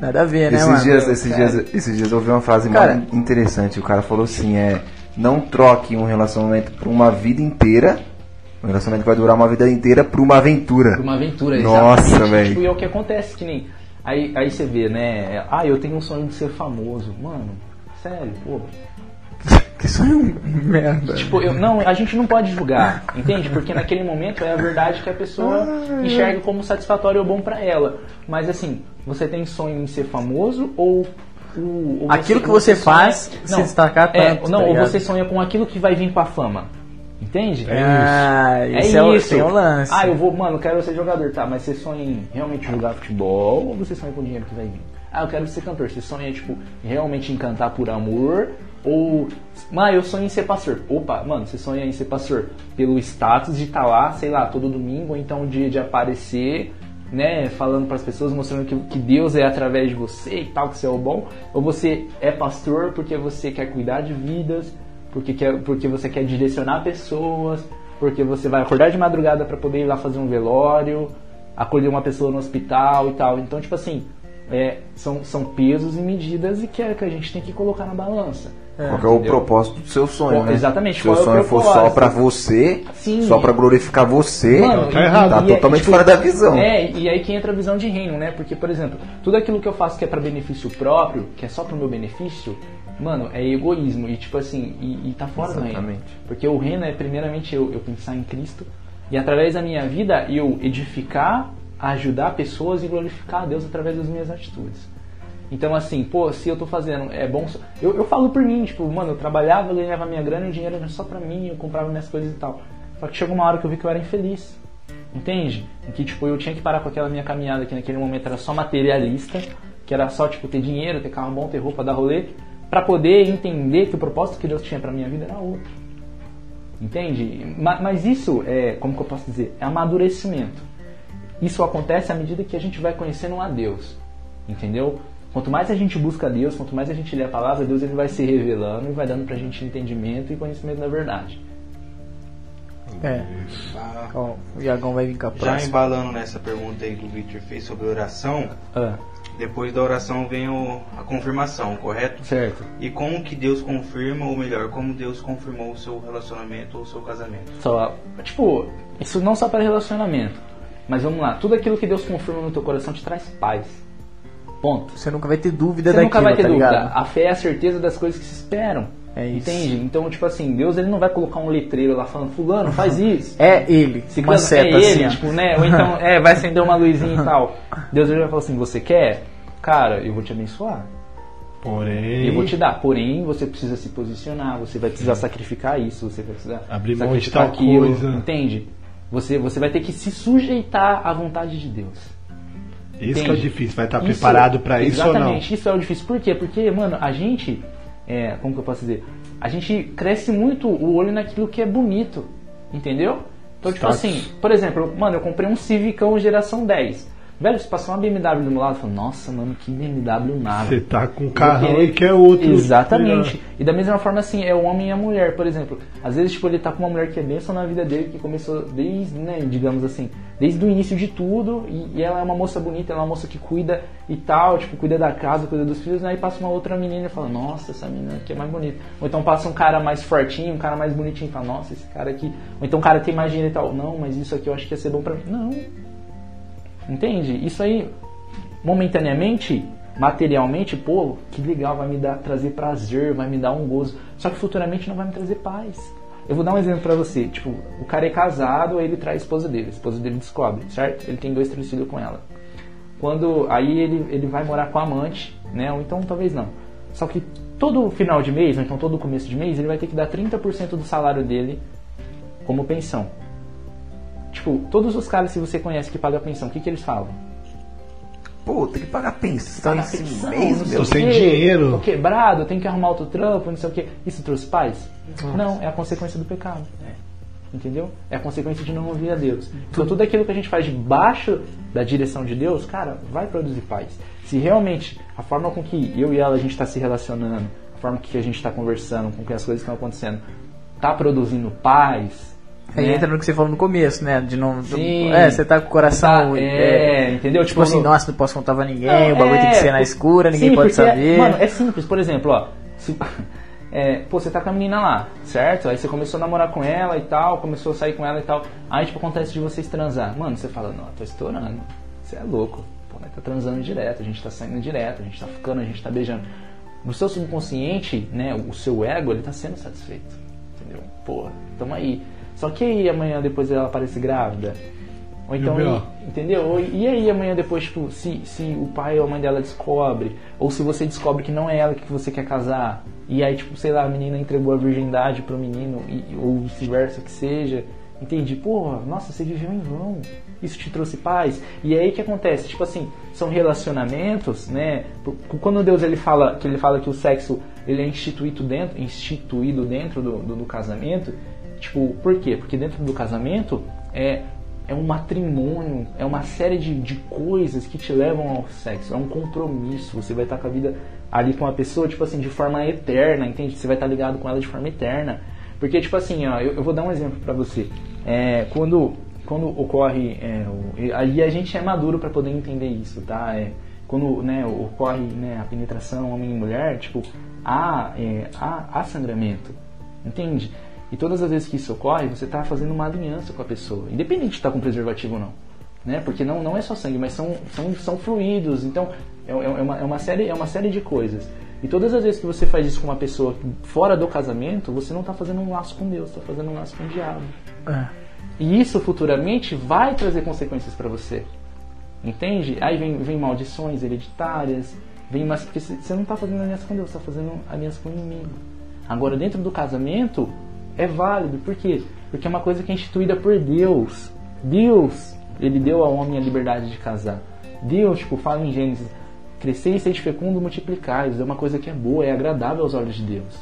Nada a ver, né, esses, mano? dias, esses, Cara. dias, esses dias eu ouvi uma frase Cara. muito interessante. O cara falou assim: é. Não troque um relacionamento por uma vida inteira. Um relacionamento que vai durar uma vida inteira por uma aventura. Por uma aventura, Nossa, velho. Tipo, e é o que acontece, que nem. Aí, aí você vê, né? Ah, eu tenho um sonho de ser famoso. Mano, sério, pô. Que sonho merda. Tipo, eu, não, a gente não pode julgar, entende? Porque naquele momento é a verdade que a pessoa enxerga como satisfatório ou bom pra ela. Mas assim, você tem sonho em ser famoso ou. o- ou Aquilo que você faz se destacar é, tanto, Não, tá ou você sonha com aquilo que vai vir com a fama. Entende? Ah, É isso é, o- isso. tem um lance. Ah, eu vou, mano, quero ser jogador, tá? Mas você sonha em realmente jogar futebol ou você sonha com o dinheiro que vai vir? Ah, eu quero ser cantor. Você sonha, tipo, realmente em cantar por amor? Ou. Ah, eu sonho em ser pastor. Opa, mano, você sonha em ser pastor pelo status de estar lá, sei lá, todo domingo, ou então de, de aparecer, né, falando para as pessoas, mostrando que, que Deus é através de você e tal, que você é o bom? Ou você é pastor porque você quer cuidar de vidas, porque, quer, porque você quer direcionar pessoas, porque você vai acordar de madrugada para poder ir lá fazer um velório, acolher uma pessoa no hospital e tal. Então, tipo assim, é, são, são pesos e medidas e que, é, que a gente tem que colocar na balança. É. Qual que é o propósito do seu sonho, Qual- né? exatamente, Se o qual é o sonho for só pra você, Sim. só pra glorificar você, Mano, tá e- errado. tá e é- totalmente tipo, fora da visão. É, e aí que entra a visão de reino, né? Porque, por exemplo, tudo aquilo que eu faço que é pra benefício próprio, que é só pro meu benefício, mano, é egoísmo. E tipo assim, e, e tá fora do reino. Exatamente. Porque o reino é primeiramente eu, eu pensar em Cristo e através da minha vida eu edificar, ajudar pessoas e glorificar a Deus através das minhas atitudes. Então, assim, pô, se eu tô fazendo, é bom. Eu, eu falo por mim, tipo, mano, eu trabalhava, eu ganhava minha grana e o dinheiro era só pra mim, eu comprava minhas coisas e tal. Só que chegou uma hora que eu vi que eu era infeliz. Entende? Em que, tipo, eu tinha que parar com aquela minha caminhada que naquele momento era só materialista, que era só, tipo, ter dinheiro, ter carro bom, ter roupa, dar rolê, pra poder entender que o propósito que Deus tinha pra minha vida era outro. Entende? Ma- Mas isso é, como que eu posso dizer? É amadurecimento. Isso acontece à medida que a gente vai conhecendo a Deus. Entendeu? Quanto mais a gente busca Deus, quanto mais a gente lê a palavra, Deus ele vai se revelando e vai dando pra gente entendimento e conhecimento da verdade. É. Ah, Ó, o Iagão vai vir a Já embalando nessa pergunta aí que o Victor fez sobre oração, Ah, depois da oração vem o- a confirmação, correto? certo. E como que Deus confirma, ou melhor, como Deus confirmou o seu relacionamento ou o seu casamento? Só, tipo, isso não só para relacionamento. Mas vamos lá, tudo aquilo que Deus confirma no teu coração te traz paz. Ponto. Você nunca vai ter dúvida Você daquilo, nunca vai ter tá dúvida. ligado? A fé é a certeza das coisas que se esperam. É isso. Entende? Então, tipo assim, Deus ele não vai colocar um letreiro lá falando, fulano, faz isso. É ele, Ciclano, uma seta é ele, assim. tipo, né? Ou então, é, vai acender uma luzinha e tal. Deus ele vai falar assim, você quer? Cara, eu vou te abençoar. Porém, Eu vou te dar. Porém, você precisa se posicionar, você vai precisar sacrificar isso, você vai precisar Abrir mão de tal aquilo, coisa. entende? Você, você vai ter que se sujeitar à vontade de Deus. Isso que é o difícil. Vai estar Isso- preparado pra isso ou não? Exatamente, isso é o difícil. Por quê? Porque, mano, a gente, é, como que eu posso dizer? A gente cresce muito o olho naquilo que é bonito, entendeu? Então, tipo Status. assim, por exemplo, mano, eu comprei um Civicão geração 10. Velho, se passou uma BMW do meu lado, eu falo, nossa, mano, que BMW nada. Você tá com um carrão queria- e quer outro. Exatamente. E da mesma forma, assim, é o homem e a mulher, por exemplo. Às vezes, tipo, ele tá com uma mulher que é bênção na vida dele, que começou desde, né, digamos assim, desde o início de tudo, e, e ela é uma moça bonita, ela é uma moça que cuida e tal, tipo, cuida da casa, cuida dos filhos, aí passa uma outra menina e fala, nossa, essa menina aqui é mais bonita. Ou então passa um cara mais fortinho, um cara mais bonitinho e fala, nossa, esse cara aqui. Ou então o cara tem mais dinheiro e tal, não, mas isso aqui eu acho que ia ser bom pra mim. Não. Entende? Isso aí, momentaneamente, materialmente, pô, que legal, vai me dar, trazer prazer, vai me dar um gozo. Só que futuramente não vai me trazer paz. Eu vou dar um exemplo pra você. Tipo, o cara é casado, ele traz a esposa dele. A esposa dele descobre, certo? Ele tem dois, três filhos com ela. Quando aí ele, ele vai morar com a amante, né? Ou então talvez não. Só que todo final de mês, ou então todo começo de mês, ele vai ter que dar 30% do salário dele como pensão. Tipo, todos os caras que você conhece que pagam pensão, o que, que eles falam? Pô, tem que pagar pensão Pagar esse pensão, mês, meu. o sem quê, dinheiro. Tô quebrado, tenho que arrumar outro trampo, não sei o que. Isso trouxe paz? Não, é a consequência do pecado. Entendeu? É a consequência de não ouvir a Deus. Então tudo aquilo que a gente faz debaixo da direção de Deus, cara, vai produzir paz. Se realmente a forma com que eu e ela a gente está se relacionando, a forma que a gente está conversando, com que as coisas estão acontecendo, tá produzindo paz. Aí né? entra no que você falou no começo, né? De não. Sim. é, você tá com o coração. Tá, é, entendeu? Tipo assim, no- nossa, não posso contar pra ninguém, Não, o bagulho tem que é, ser na escura, ninguém Sim, pode porque, saber. Mano, é simples. Por exemplo, ó. se- é, pô, você tá com a menina lá, certo? Aí você começou a namorar com ela e tal, começou a sair com ela e tal. Aí, tipo, acontece de vocês transar. Mano, você fala, não, tô estourando. Você é louco. Pô, nós tá transando direto, a gente tá saindo direto, a gente tá ficando, a gente tá beijando. No seu subconsciente, né, o seu ego, ele tá sendo satisfeito. Entendeu? Pô, tamo aí. Só que aí amanhã depois ela aparece grávida. Ou então, E entendeu? Ou- E aí amanhã depois, tipo, se, se o pai ou a mãe dela descobre, ou se você descobre que não é ela que você quer casar, e aí, tipo, sei lá, a menina entregou a virgindade pro menino, e, ou vice-versa que seja, entende? Porra, nossa, você viveu em vão. Isso te trouxe paz. E aí o que acontece? Tipo assim, são relacionamentos, né? Quando Deus ele fala que ele fala que o sexo ele é instituído dentro, instituído dentro do, do, do casamento, tipo, por quê? Porque dentro do casamento é é um matrimônio, é uma série de, de coisas que te levam ao sexo, é um compromisso. Você vai estar com a vida ali com a pessoa, tipo assim, de forma eterna, entende? Você vai estar ligado com ela de forma eterna. Porque, tipo assim, ó, eu, eu vou dar um exemplo pra você. É, quando, quando ocorre. É, o, aí a gente é maduro pra poder entender isso, tá? É, quando né, ocorre né, a penetração homem e mulher, tipo, há, é, há, há sangramento. Entende? E todas as vezes que isso ocorre, você está fazendo uma aliança com a pessoa, independente de estar com preservativo ou não. Né? Porque não, não é só sangue, mas são, são, são fluidos. Então, é, é, uma, é, uma série, é uma série de coisas. E todas as vezes que você faz isso com uma pessoa fora do casamento, você não está fazendo um laço com Deus, está fazendo um laço com o diabo. É. E isso futuramente vai trazer consequências para você. Entende? Aí vem, vem maldições hereditárias, vem mas porque você não está fazendo aliança com Deus, está fazendo aliança com o inimigo. Agora, dentro do casamento, é válido. Por quê? Porque é uma coisa que é instituída por Deus. Deus, ele deu ao homem a liberdade de casar. Deus, tipo, fala em Gênesis, crescer e ser fecundo, multiplicar. Isso é uma coisa que é boa, é agradável aos olhos de Deus.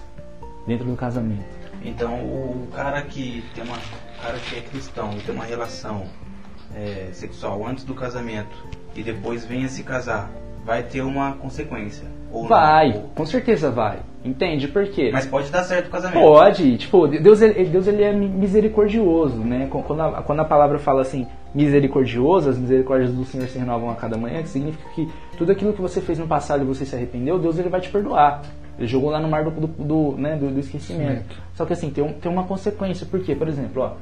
Dentro do casamento. Então, o cara que tem uma, cara que é cristão e tem uma relação é, sexual antes do casamento e depois vem a se casar, vai ter uma consequência. Ou Vai, não, ou- com certeza vai. Entende? Por quê? Mas pode dar certo o casamento. Pode, tipo, Deus, ele- Deus ele é misericordioso, né? Quando a, quando a palavra fala assim, misericordioso, as misericórdias do Senhor se renovam a cada manhã, que significa que tudo aquilo que você fez no passado e você se arrependeu, Deus ele vai te perdoar. Ele jogou lá no mar do, do, do, né, do, do esquecimento. Só que assim, tem, um, tem uma consequência, por quê? Por exemplo, ó,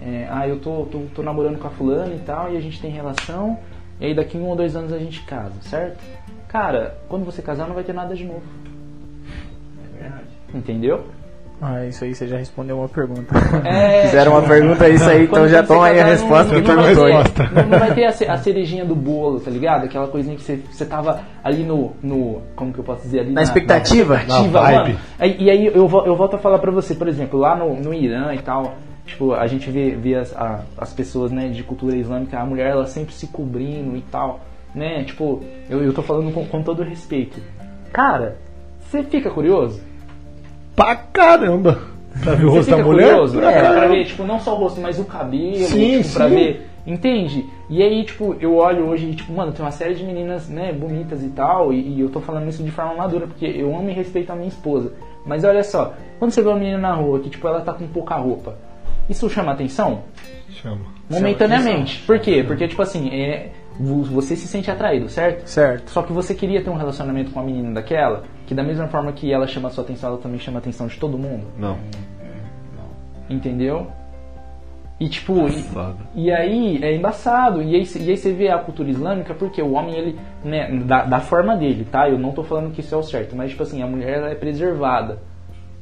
é, ah, eu tô, tô, tô namorando com a fulana e tal, e a gente tem relação, e aí daqui um ou dois anos a gente casa, certo? Cara, quando você casar não vai ter nada de novo. Entendeu? Ah, isso aí você já respondeu uma pergunta. É, Fizeram uma pergunta isso aí, então já toma aí a resposta não- perguntou. Não, não vai ter a, ce- a cerejinha do bolo, tá ligado? Aquela coisinha que você, você tava ali no, no. Como que eu posso dizer? Ali Na expectativa? Na expectativa, Na vibe. mano. E aí eu, eu volto a falar pra você, por exemplo, lá no, no Irã e tal. Tipo, a gente vê, vê as, a- as pessoas né, de cultura islâmica, a mulher ela sempre se cobrindo e tal. Né? Tipo, eu, eu tô falando com, com todo respeito. Cara, você fica curioso? Pra caramba! Pra ver o rosto da mulher? curioso? Pra É, pra ver, tipo, não só o rosto, mas o cabelo, Sim, tipo, pra sim. ver. Entende? E aí, tipo, eu olho hoje, tipo, mano, tem uma série de meninas, né, bonitas e tal, e, e eu tô falando isso de forma madura, porque eu amo e respeito a minha esposa. Mas olha só, quando você vê uma menina na rua que, tipo, ela tá com pouca roupa, isso chama atenção? Chama. Momentaneamente. Por quê? Porque, tipo assim, é, você se sente atraído, certo? Certo. Só que você queria ter um relacionamento com uma menina daquela, que da mesma forma que ela chama a sua atenção, ela também chama a atenção de todo mundo. Não. Entendeu? E tipo, e, e aí é embaçado. E aí, e aí você vê a cultura islâmica, porque o homem, ele, né, da, da forma dele, tá? Eu não tô falando que isso é o certo, mas tipo assim, a mulher ela é preservada.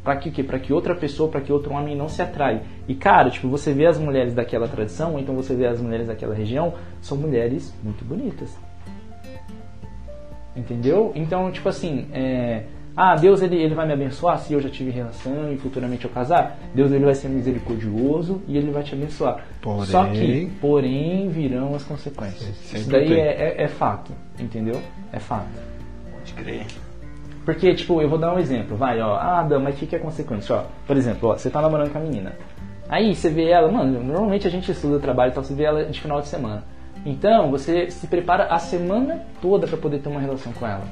Pra que o quê? Pra que outra pessoa, pra que outro homem não se atrai. E cara, tipo, você vê as mulheres daquela tradição, ou então você vê as mulheres daquela região, são mulheres muito bonitas. Entendeu? Então, tipo assim, é, ah, Deus ele, ele vai me abençoar se eu já tive relação e futuramente eu casar. Deus ele vai ser misericordioso e ele vai te abençoar. Porém- Só que, porém, virão as consequências. Sempre Isso daí é, é, é fato, entendeu? É fato. Pode crer. Porque, tipo, eu vou dar um exemplo, vai, ó. Ah, Dan, mas o que, que é consequência? Ó, por exemplo, ó, você tá namorando com a menina. Aí você vê ela, mano, normalmente a gente estuda trabalho e tal, você vê ela de final de semana. Então, você se prepara a semana toda pra poder ter uma relação com ela.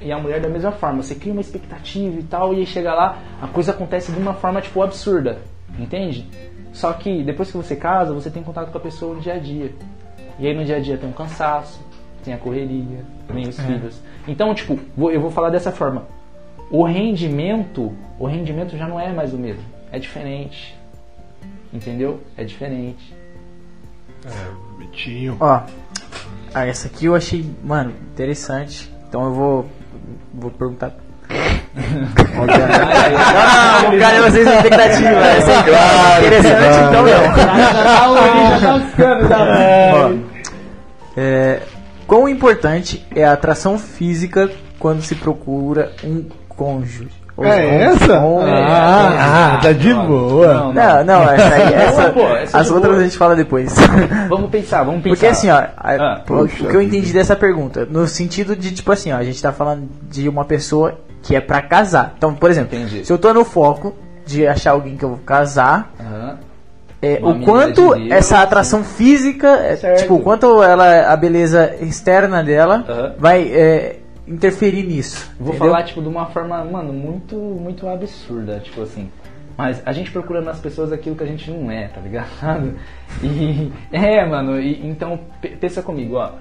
E a mulher da mesma forma, você cria uma expectativa e tal, e aí chega lá, a coisa acontece de uma forma, tipo, absurda. Entende? Só que depois que você casa, você tem contato com a pessoa no dia a dia. E aí no dia a dia tem um cansaço, tem a correria, tem os filhos. Então, tipo, vou- eu vou falar dessa forma. O rendimento, o rendimento já não é mais o mesmo. É diferente. Entendeu? É diferente. É, Vitinho. Ó, ah, essa aqui eu achei, mano, interessante. Então eu vou, vou perguntar. Não, não, cara, vocês têm expectativa. Essa é interessante, então não. Ó, é, quão importante é a atração física quando se procura um cônjuge? Ou É essa? cônjuge? Ah, ah, tá de boa. Não, não. Não, não, essa aí, essa, Pô, essa as de outras boa. a gente fala depois. Vamos pensar, vamos pensar. Porque assim, ó, a- Ah, o- que eu entendi dessa pergunta, no sentido de, tipo assim, ó, a gente tá falando de uma pessoa que é pra casar. Então, por exemplo, Entendi. se eu tô no foco de achar alguém que eu vou casar, Aham. É, o quanto de essa atração física, é, Certo. tipo, o quanto ela, a beleza externa dela Aham. vai é, interferir nisso. Vou entendeu? falar, tipo, de uma forma, mano, muito, muito absurda, tipo assim. Mas a gente procura nas pessoas aquilo que a gente não é, tá ligado? E, é, mano, e, então, pe- pensa comigo, ó.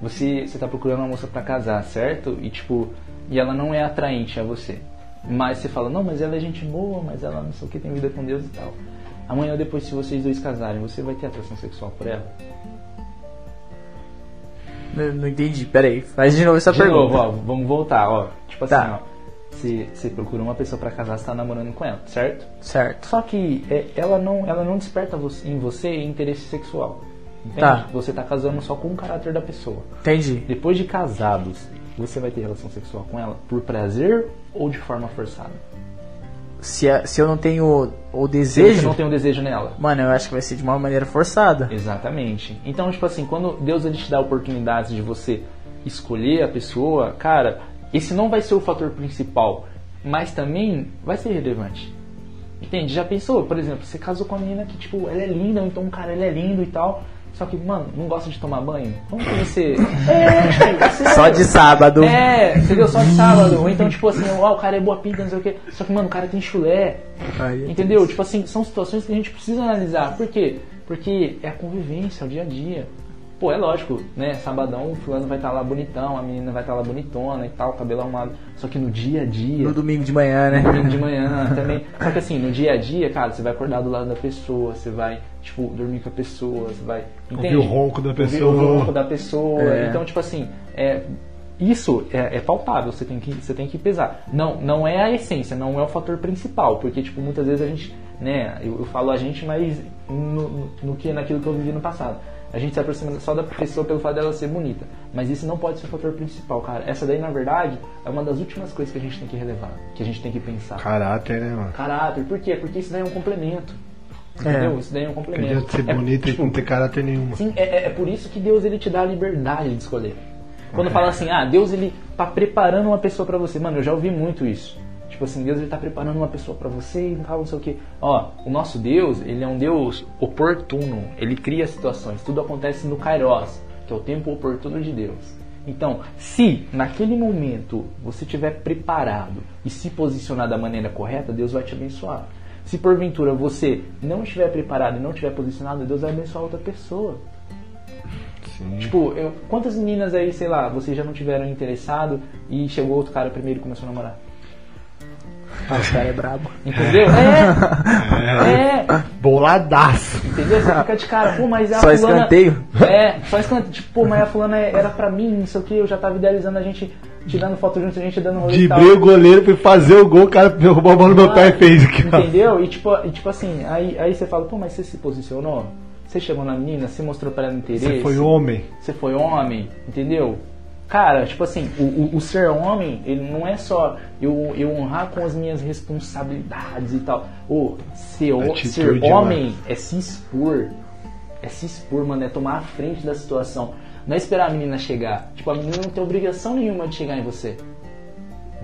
você, você tá procurando uma moça pra casar, certo? E tipo, e ela não é atraente a você. Mas você fala, não, mas ela é gente boa, mas ela não sei o que, tem vida com Deus e tal. Amanhã ou depois, se vocês dois casarem, você vai ter atração sexual por ela? Não, não entendi, peraí. Faz de novo essa De pergunta. novo, ó, vamos voltar, ó. Tipo assim, Tá. ó. Você, você procura uma pessoa pra casar, você tá namorando com ela, certo? Certo. Só que é, ela, não, ela não desperta você- em você interesse sexual. Entende? Tá. Você tá casando só com o caráter da pessoa. Entendi. Depois de casados, você vai ter relação sexual com ela por prazer ou de forma forçada? Se, a- se eu não tenho o, o Se desejo, você não tem um desejo nela. mano, eu acho que vai ser de uma maneira forçada. Exatamente. Então, tipo assim, quando Deus ele te dá oportunidades de você escolher a pessoa, cara, esse não vai ser o fator principal, mas também vai ser relevante. Entende? Já pensou, por exemplo, você casou com uma menina que, tipo, ela é linda, ou então cara ele é lindo e tal, só que, mano, não gosta de tomar banho? Como que você. É, você Só de sábado. É, entendeu? Só de sábado. Ou então, tipo assim, ó, o cara é boa pinta, não sei o quê. Só que, mano, o cara tem chulé. Aí, Entendeu? Tipo assim, são situações que a gente precisa analisar. Por quê? Porque é a convivência, é o dia a dia. Pô, é lógico, né? Sabadão o fulano vai estar lá bonitão, a menina vai estar lá bonitona e tal, cabelo arrumado. Só que no dia a dia. No domingo de manhã, né? Domingo de manhã também. Só que assim, no dia a dia, cara, você vai acordar do lado da pessoa, você vai, tipo, dormir com a pessoa, você vai. Entende? Ouvir o ronco da Ouvir pessoa. o ronco da pessoa. É. Então, tipo assim, é, isso é, é palpável, você tem, que, você tem que pesar. Não, não é a essência, não é o fator principal, porque, tipo, muitas vezes a gente, né, eu, eu falo a gente, mas no, no, no que, naquilo que eu vivi no passado. A gente se aproxima só da pessoa pelo fato dela ser bonita. Mas isso não pode ser o fator principal, cara. Essa daí, na verdade, é uma das últimas coisas que a gente tem que relevar, que a gente tem que pensar. Caráter, né, mano? Caráter, por quê? Porque isso daí é um complemento. Entendeu? Isso daí é um Não complemento. adianta ser É, bonito tipo, e não ter caráter nenhum. Sim, é, é- é por isso que Deus ele te dá a liberdade de escolher. Quando fala assim, ah, Deus ele tá preparando uma pessoa pra você. Mano, eu já ouvi muito isso. Tipo assim, Deus ele tá preparando uma pessoa pra você e tal, não sei o que. Ó, o nosso Deus, ele é um Deus oportuno. Ele cria situações. Tudo acontece no Kairos, que é o tempo oportuno de Deus. Então, se naquele momento você estiver preparado e se posicionar da maneira correta, Deus vai te abençoar. Se porventura você não estiver preparado e não estiver posicionado, Deus vai abençoar outra pessoa. Sim. Tipo, eu- quantas meninas aí, sei lá, vocês já não tiveram interessado e chegou outro cara primeiro e começou a namorar? Ah, o cara é brabo. Entendeu? É! É! Boladaço. Entendeu? Você fica de cara, pô, mas a Só fulana... escanteio? É, só escanteio. Tipo, pô, mas a fulana era pra mim, não sei o que, eu já tava idealizando a gente tirando foto junto, a gente dando rolê. Dibrei o goleiro, fui fazer o gol, o cara derrubou a bola no meu pé e fez aqui, ó. Entendeu? E tipo, e tipo assim, aí, aí você fala, pô, mas você se posicionou? Você chegou na menina, você mostrou pra ela interesse? Você foi homem. Você foi homem, entendeu? Cara, tipo assim, o, o, o ser homem, ele não é só eu, eu honrar com as minhas responsabilidades e tal. O ser, Atitude, ser mano. homem é se expor. É se expor, mano, é tomar a frente da situação. Não é esperar a menina chegar. Tipo, a menina não tem obrigação nenhuma de chegar em você.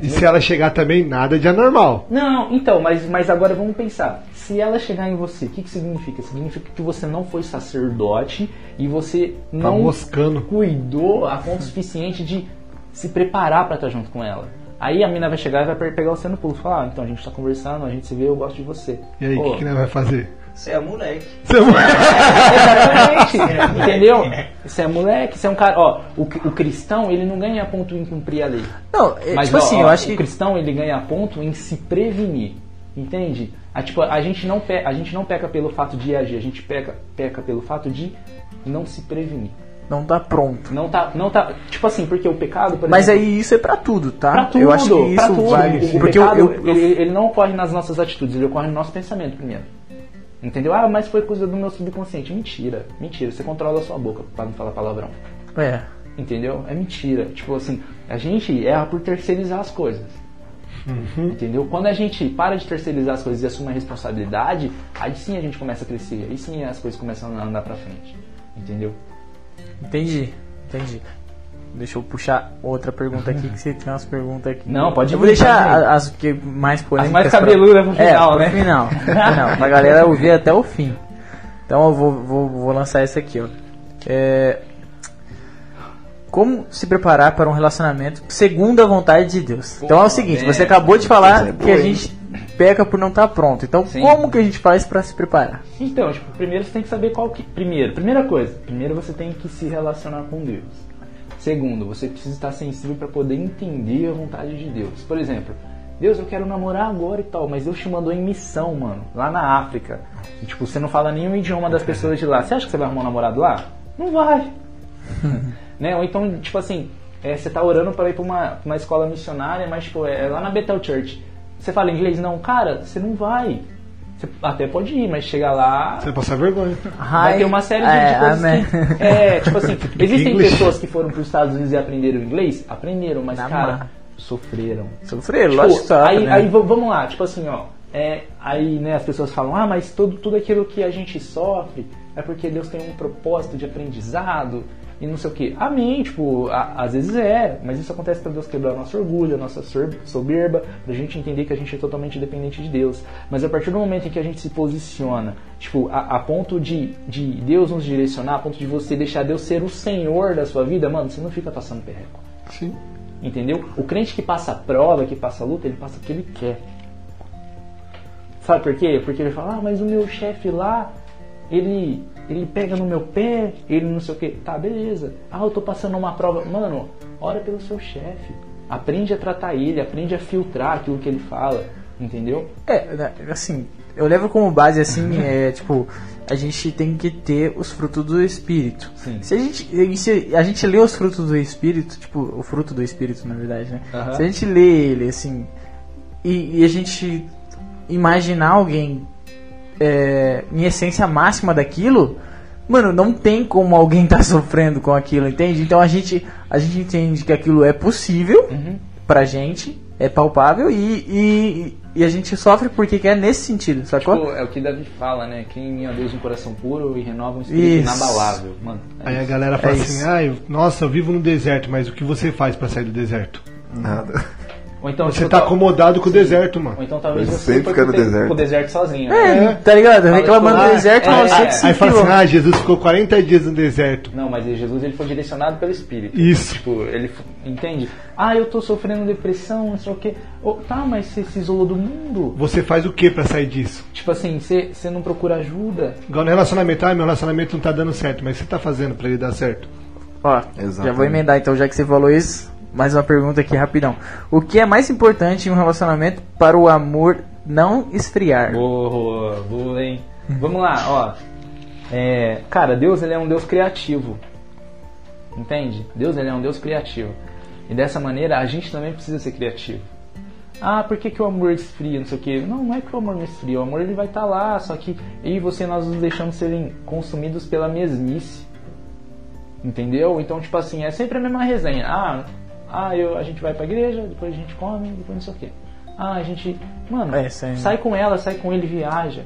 E se ela chegar também, nada de anormal. Não, então, mas, mas agora vamos pensar. Se ela chegar em você, o que, que significa? Significa que você não foi sacerdote e você Tá não moscando. cuidou a ponto suficiente de se preparar pra estar junto com ela. Aí a mina vai chegar e vai pe- pegar você no pulo e falar, ah, então a gente tá conversando, a gente se vê, eu gosto de você. E aí, o que, que nós vai fazer? Você é moleque. Você é vai- Exatamente, entendeu? Você é moleque, você é um cara. Ó, o, o cristão, ele não ganha ponto em cumprir a lei. Não, é, Mas tipo ó, assim, ó, eu acho o que. cristão ele ganha ponto em se prevenir, entende? A, tipo, a gente não pe- a gente não peca pelo fato de agir, a gente peca, peca pelo fato de não se prevenir. Não tá pronto. Não tá, não tá, tipo assim, porque o pecado, por Mas exemplo, aí isso é pra tudo, tá? pra tudo, eu acho que isso tudo. vale. O, o porque pecado, eu, eu- ele, ele não ocorre nas nossas atitudes, ele ocorre no nosso pensamento primeiro. Entendeu? Ah, mas foi coisa do meu subconsciente. Mentira, mentira. Você controla a sua boca pra não falar palavrão. É. Entendeu? É mentira. Tipo assim, a gente erra por terceirizar as coisas. Entendeu? Quando a gente para de terceirizar as coisas e assume a responsabilidade, aí sim a gente começa a crescer, aí sim as coisas começam a andar pra frente. Entendeu? Entendi, entendi. Deixa eu puxar outra pergunta aqui, que você tem umas perguntas aqui. Não, pode Eu vou deixar pode vir. a- as que mais polêmicas. mais pra- cabeludas pro é, final, pro né? Final, pro final, pra galera ouvir até o fim. Então eu vou, vou, vou lançar essa aqui, ó. É, como se preparar para um relacionamento segundo a vontade de Deus? então é o seguinte, bem. você acabou de falar Coisa que a gente peca por não estar pronto. Então Sim. como que a gente faz para se preparar? Então, tipo, primeiro você tem que saber qual que. Primeiro, primeira coisa, primeiro você tem que se relacionar com Deus. Segundo, você precisa estar sensível para poder entender a vontade de Deus. Por exemplo, Deus, eu quero namorar agora e tal, mas Deus te mandou em missão, mano, lá na África. E, tipo, você não fala nenhum idioma das pessoas de lá. Você acha que você vai arrumar um namorado lá? Não vai. né? Ou então, tipo assim, é, você tá orando para ir para uma, uma escola missionária, mas tipo, é lá na Bethel Church. Você fala inglês? Não, cara, você não vai. Você até pode ir, mas chegar lá. Você vai passar vergonha. Vai ter uma série de, É, de coisas amém. que. É, tipo assim, existem English. pessoas que foram para os Estados Unidos e aprenderam inglês? Aprenderam, mas, Na cara, sofreram. Sofrer, Tipo, lógico aí, né? aí vamos lá, tipo assim, ó. É, aí né, as pessoas falam, ah, mas tudo, tudo aquilo que a gente sofre é porque Deus tem um propósito de aprendizado e não sei o que. Amém, tipo, a- às vezes é, mas isso acontece para Deus quebrar nosso orgulho, a nossa soberba, pra gente entender que a gente é totalmente dependente de Deus. Mas a partir do momento em que a gente se posiciona, tipo, a, a ponto de, de Deus nos direcionar, a ponto de você deixar Deus ser o Senhor da sua vida, mano, você não fica passando perreco. Sim. Entendeu? O crente que passa prova, que passa luta, ele passa o que ele quer. Sabe por quê? Porque ele fala, ah, mas o meu chefe lá, ele, ele pega no meu pé, ele não sei o quê. Tá, beleza. Ah, eu tô passando uma prova. Mano, ora pelo seu chefe. Aprende a tratar ele, aprende a filtrar aquilo que ele fala. Entendeu? É, né, assim, eu levo como base assim, é tipo, a gente tem que ter os frutos do espírito. Sim. Se a gente, se a gente lê os frutos do espírito, tipo, o fruto do espírito, na verdade, né? Se a gente lê ele assim e, e a gente imaginar alguém é, em essência máxima daquilo, mano, não tem como alguém tá sofrendo com aquilo, entende? Então a gente a gente entende que aquilo é possível Uhum. pra gente, é palpável e, e, e a gente sofre porque quer nesse sentido, sacou? Tipo, é o que Davi fala, né? Quem a Deus um coração puro e renova um espírito Isso. inabalável. Mano, é Aí a isso. galera fala É assim, isso. ah, eu- nossa, eu vivo no deserto, mas o que você faz pra sair do deserto? Nada. Ou então, Você tipo, tá acomodado com o deserto, mano. Ou então talvez Eu você sempre no pro, deserto. pro deserto sozinho. É, né? tá ligado? Reclamando tipo, do deserto, é, mas você é. que se Aí fala assim, ah, Jesus ficou 40 dias no deserto. Não, mas Jesus ele foi direcionado pelo Espírito. Isso. Tipo, ele entende? Ah, eu tô sofrendo depressão, não sei o quê. Oh, tá, mas você se isolou do mundo. Você faz o que pra sair disso? Tipo assim, você você não procura ajuda. Igual no relacionamento, ah, meu relacionamento não tá dando certo, mas você tá fazendo pra ele dar certo? Ó, já Exatamente. vou emendar então, já que você falou isso, mais uma pergunta aqui rapidão. O que é mais importante em um relacionamento para o amor não esfriar? Boa, boa, hein? Vamos lá, ó. É, cara, Deus ele é um Deus criativo. Entende? Deus ele é um Deus criativo. E dessa maneira a gente também precisa ser criativo. Ah, por que, que o amor esfria, não sei o quê? Não, não é que o amor não esfria, o amor ele vai estar lá, só que eu e você nós nos deixamos serem consumidos pela mesmice. Entendeu? Então, tipo assim, é sempre a mesma resenha. Ah, ah eu, a gente vai pra igreja, depois a gente come, depois não sei o quê. Ah, a gente. Mano, É, aí. sai com ela, sai com ele, viaja.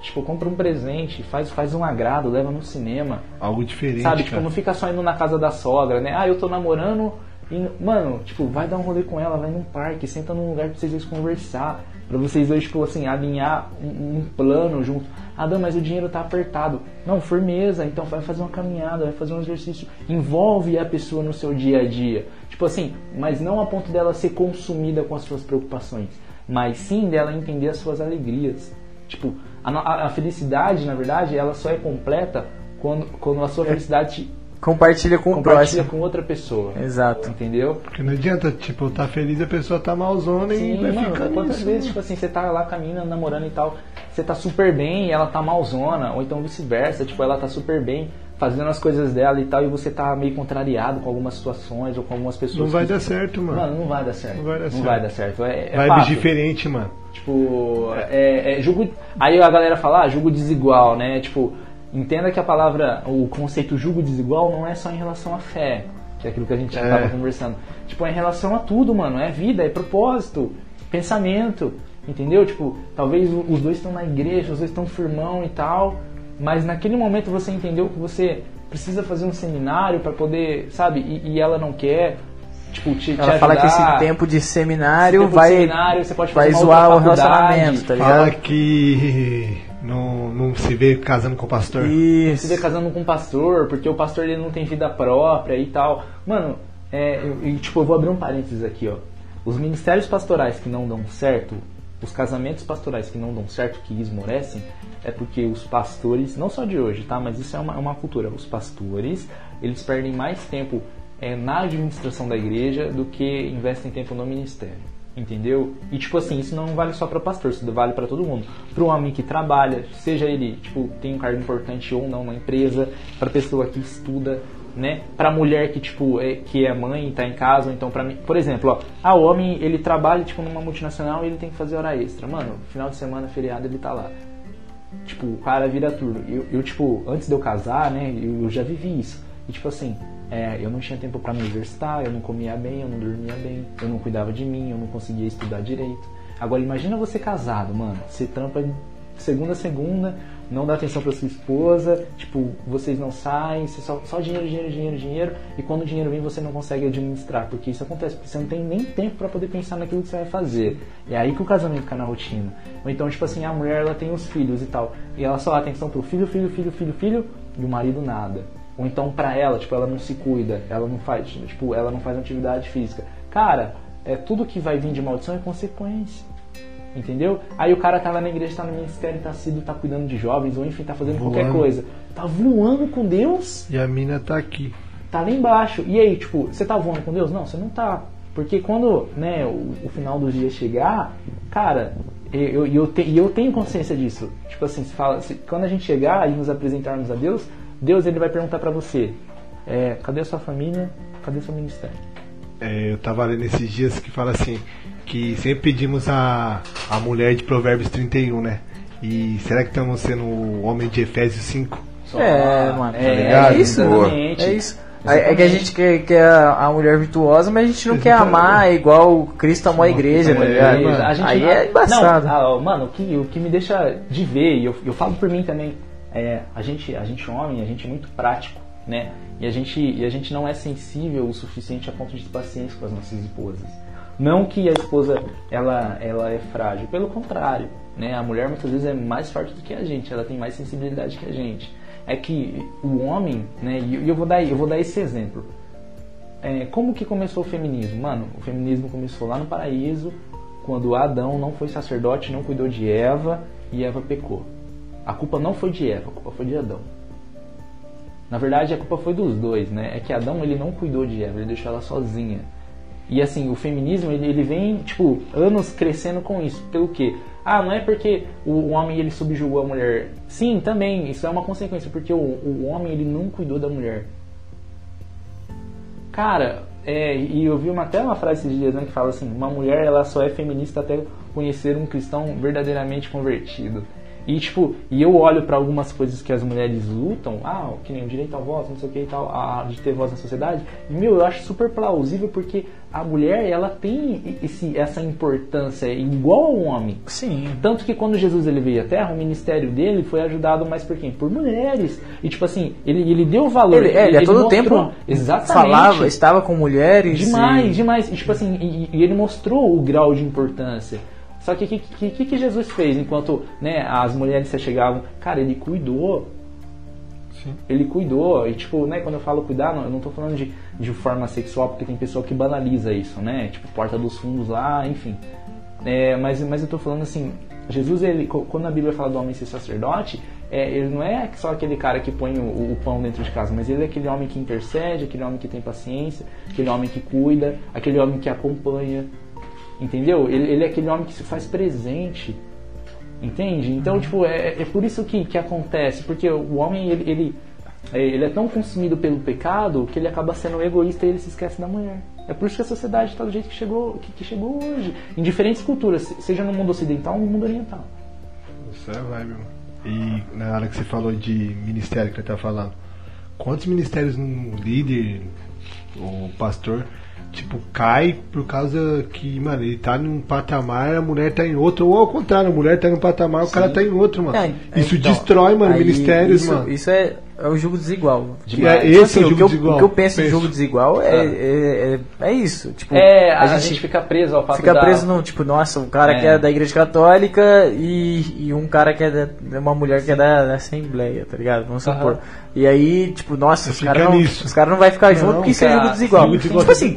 Tipo, compra um presente, faz, faz um agrado, leva no cinema. Algo diferente, Sabe, tipo, cara. não fica só indo na casa da sogra, né? Ah, eu tô namorando e, mano, tipo, vai dar um rolê com ela, vai num parque, senta num lugar pra vocês dois conversar. Pra vocês dois, tipo assim, alinhar um, um plano junto. Ah, Dan, mas o dinheiro tá apertado. Não, firmeza, então vai fazer uma caminhada, vai fazer um exercício. Envolve a pessoa no seu dia a dia. Tipo assim, mas não a ponto dela ser consumida com as suas preocupações. Mas sim dela entender as suas alegrias. Tipo, a, a- a felicidade, na verdade, ela só é completa quando, quando a sua felicidade Compartilha com o compartilha próximo. com outra pessoa. Exato. Entendeu? Porque não adianta, tipo, tá feliz e a pessoa tá malzona e Sim, vai mano, ficando quantas nisso, vezes, né? tipo assim, você tá lá caminhando, namorando e tal, você tá super bem e ela tá malzona, ou então vice-versa, tipo, ela tá super bem fazendo as coisas dela e tal, e você tá meio contrariado com algumas situações ou com algumas pessoas. Não vai que- dar certo, mano. Mano, não vai dar certo. Não vai dar Não certo. vai dar certo. É, é Vibes fato. diferente, mano. Tipo, é, é julgo. Aí a galera fala, ah, julgo desigual, né? Tipo, entenda que a palavra, o conceito julgo desigual não é só em relação à fé, que é aquilo que a gente já É. tava conversando. Tipo, é em relação a tudo, mano. É vida, é propósito, pensamento, entendeu? Tipo, talvez os dois estão na igreja, os dois estão firmão e tal, mas naquele momento você entendeu que você precisa fazer um seminário para poder, sabe? E, e ela não quer. Tipo, te, te Ela fala que esse tempo de seminário tempo de vai, seminário, você pode vai zoar o relacionamento, tá ligado? Fala que não, não se vê casando com o pastor. se vê Isso. casando com um pastor, porque o pastor ele não tem vida própria e tal. Mano, é, eu, e, tipo, eu vou abrir um parênteses aqui, ó. Os ministérios pastorais que não dão certo, os casamentos pastorais que não dão certo, que esmorecem, é porque os pastores, não só de hoje, tá? Mas isso é uma, é uma cultura. Os pastores, eles perdem mais tempo é, na administração da igreja do que investem tempo no ministério. Entendeu? E tipo assim, isso não vale só para pastor, isso vale para todo mundo. Para um homem que trabalha, seja ele, tipo, tem um cargo importante ou não na empresa, para pessoa que estuda, né? Para mulher que tipo é, que é mãe, tá em casa, ou então para mim, por exemplo, ó, ah, o homem ele trabalha tipo numa multinacional e ele tem que fazer hora extra. Mano, final de semana, feriado, ele tá lá. Tipo, o cara vira turno. Eu, eu tipo, antes de eu casar, né, eu, eu já vivi isso. E tipo assim, é, eu não tinha tempo para me exercitar, eu não comia bem, eu não dormia bem, eu não cuidava de mim, eu não conseguia estudar direito. Agora imagina você casado, mano. Você trampa segunda a segunda, não dá atenção para sua esposa, tipo, vocês não saem, você só, só dinheiro, dinheiro, dinheiro, dinheiro, e quando o dinheiro vem você não consegue administrar, porque isso acontece, porque você não tem nem tempo para poder pensar naquilo que você vai fazer. E é aí que o casamento fica na rotina. Ou então, tipo assim, a mulher ela tem os filhos e tal, e ela só dá atenção pro filho, filho, filho, filho, filho, e o marido nada. Ou então pra ela, tipo, ela não se cuida, ela não faz, tipo, ela não faz atividade física. Cara, é tudo que vai vir de maldição é consequência. Entendeu? Aí o cara tá lá na igreja, tá no ministério, tá sido, tá cuidando de jovens, ou enfim, tá fazendo qualquer Voando. coisa. Tá voando com Deus, E a mina tá aqui. tá lá embaixo. E aí, tipo, você tá voando com Deus? Não, você não tá. Porque quando né, o, o final dos dias chegar, cara, eu, eu, eu, te- e eu tenho consciência disso. Tipo assim, se fala, se- quando a gente chegar e nos apresentarmos a Deus, Deus ele vai perguntar pra você: é, cadê a sua família? Cadê o seu ministério? É, eu tava lendo esses dias que fala assim, que sempre pedimos a, a mulher de Provérbios 31, né? E será que estamos sendo o homem de Efésios 5? Só- É, mano, é, ligado? é isso, exatamente. É isso. É é que a gente quer, quer a mulher virtuosa, mas a gente não quer amar igual Cristo amou a igreja, tá É, ligado? Aí não- é embaçado. Não, ah, mano, o que, o que me deixa de ver, e eu, eu falo por mim também, é, a gente, a gente homem, a gente é muito prático, né? E a gente, e a gente não é sensível o suficiente a ponto de ter paciência com as nossas esposas. Não que a esposa ela, ela é frágil, pelo contrário, né? A mulher muitas vezes é mais forte do que a gente, ela tem mais sensibilidade que a gente. É que o homem, né? E eu vou dar, eu vou dar esse exemplo. É, como que começou o feminismo? Mano, o feminismo começou lá no paraíso, quando Adão não foi sacerdote, não cuidou de Eva e Eva pecou. A culpa não foi de Eva, a culpa foi de Adão. Na verdade, a culpa foi dos dois, né? É que Adão ele não cuidou de Eva, ele deixou ela sozinha. E assim, o feminismo ele, ele vem, tipo, anos crescendo com isso. Pelo quê? Ah, não é porque o, homem ele subjugou a mulher. Sim, também, isso é uma consequência, porque o, o homem ele não cuidou da mulher. Cara, é, e eu vi uma, até uma frase esses dias né, que fala assim: uma mulher ela só é feminista até conhecer um cristão verdadeiramente convertido. E tipo, e eu olho pra algumas coisas que as mulheres lutam, ah, que nem o direito à voz, não sei o que e tal, a, de ter voz na sociedade, e meu, eu acho super plausível porque a mulher ela tem esse, essa importância igual ao homem. Sim. Tanto que quando Jesus ele veio à Terra, o ministério dele foi ajudado mais por quem? Por mulheres. E tipo assim, ele, ele deu valor. Ele, é, ele a todo mostrou- tempo exatamente, falava, estava com mulheres. Demais, e- demais. E, tipo assim, e, e ele mostrou o grau de importância. Só que o que, que, que, Jesus fez enquanto né, as mulheres se chegavam? Cara, ele cuidou. Sim. Ele cuidou. E tipo, né, quando eu falo cuidar, não, eu não tô falando de, de forma sexual, porque tem pessoa que banaliza isso, né? Tipo, porta dos fundos lá, enfim. É, mas, mas eu tô falando assim, Jesus, ele, quando a Bíblia fala do homem ser sacerdote, é, ele não é só aquele cara que põe o, o pão dentro de casa, mas ele é aquele homem que intercede, aquele homem que tem paciência, aquele homem que cuida, aquele homem que acompanha. Entendeu? Ele, ele é aquele homem que se faz presente. Entende? Então, tipo, é, é por isso que, que acontece. Porque o homem, ele, ele, é, ele é tão consumido pelo pecado que ele acaba sendo egoísta e ele se esquece da mulher. É por isso que a sociedade está do jeito que chegou, que, que chegou hoje. Em diferentes culturas, se- seja no mundo ocidental ou no mundo oriental. Isso é vibe, mano. E na hora que você falou de ministério que eu tava falando, quantos ministérios um líder, o pastor, tipo, cai por causa que, mano, ele tá num patamar, a mulher tá em outro, ou ao contrário, a mulher tá em um patamar, o cara tá em outro, mano. É, isso então, destrói, mano, aí ministérios, isso, mano. Isso é, é o jogo desigual. Demais. Tipo É, esse assim, é o o jogo que eu, desigual. O que eu penso em Penso. jogo desigual é, Ah. é, é, é isso. Tipo, É, a, gente, fica preso ao fato fica da... preso no, tipo, nossa, um cara É. que é da igreja católica e, e um cara que é da, uma mulher que é da, da assembleia, tá ligado? Vamos Aham. supor. E aí, tipo, nossa, os caras não, os cara não vai ficar junto porque isso é jogo desigual. jogo desigual. Tipo assim,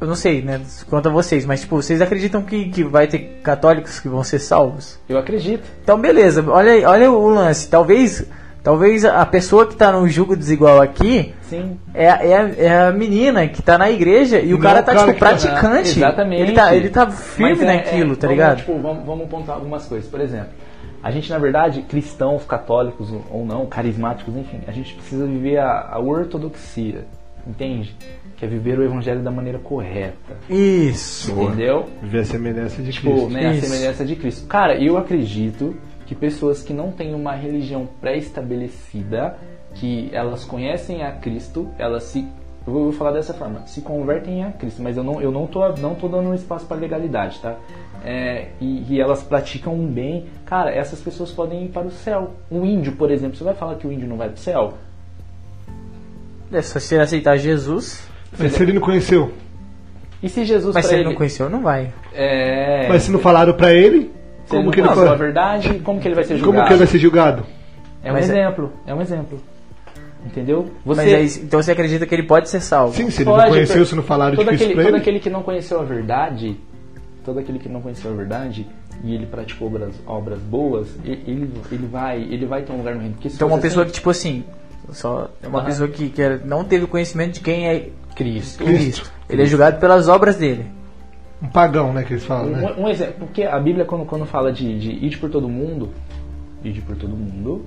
eu não sei, né, quanto a vocês, mas tipo, vocês acreditam que, que vai ter católicos que vão ser salvos? Eu acredito. Então, beleza. Olha, olha o lance. Talvez, Talvez a pessoa que tá no jugo desigual aqui Sim. é, a- é, a, é a menina que tá na igreja e o Não, cara tá, tipo, que tá- praticante. Exatamente. Ele tá, ele tá firme é- naquilo, é, tá vamos, ligado? Tipo, vamos, vamos pontuar algumas coisas. Por exemplo, a gente, na verdade, cristãos, católicos ou não, carismáticos, enfim, a gente precisa viver a, a ortodoxia, entende? Que é viver o evangelho da maneira correta. Isso. Entendeu? Viver a semelhança de Tipo, Cristo. né, a semelhança de Cristo. Cara, eu acredito que pessoas que não têm uma religião pré-estabelecida, que elas conhecem a Cristo, elas se. Eu vou, falar dessa forma, se convertem a Cristo, mas eu não, eu não, tô, não tô dando espaço para legalidade, tá? É, e, e elas praticam um bem, cara, essas pessoas podem ir para o céu. Um índio, por exemplo, você vai falar que o índio não vai para o céu? É só se ele aceitar Jesus. Mas se ele não conheceu. E se Jesus Mas se ele ele, não conheceu, não vai. é, Mas se não falaram pra ele, se ele como não que ele conheceu a foi? verdade, como que ele vai ser julgado? Como que ele vai ser julgado? É um Mas é- exemplo, é um exemplo. Entendeu? Você Mas aí, então você acredita que ele pode ser salvo? Sim, se ele Pode, não conheceu, per- se não falaram de todo aquele, pra todo ele. aquele que não conheceu a verdade, todo aquele que não conheceu a verdade e ele praticou obras, obras boas, e- ele, ele vai, ele vai ter um lugar no reino. Porque se Então uma pessoa que, tipo assim, só é uma Ah. pessoa que, que não teve conhecimento de quem é Cristo. Cristo. Ele é julgado pelas obras dele. Um pagão, né, que eles falam, né? Um, um exemplo, porque a Bíblia quando, quando fala de, de ide por todo mundo, ide por todo mundo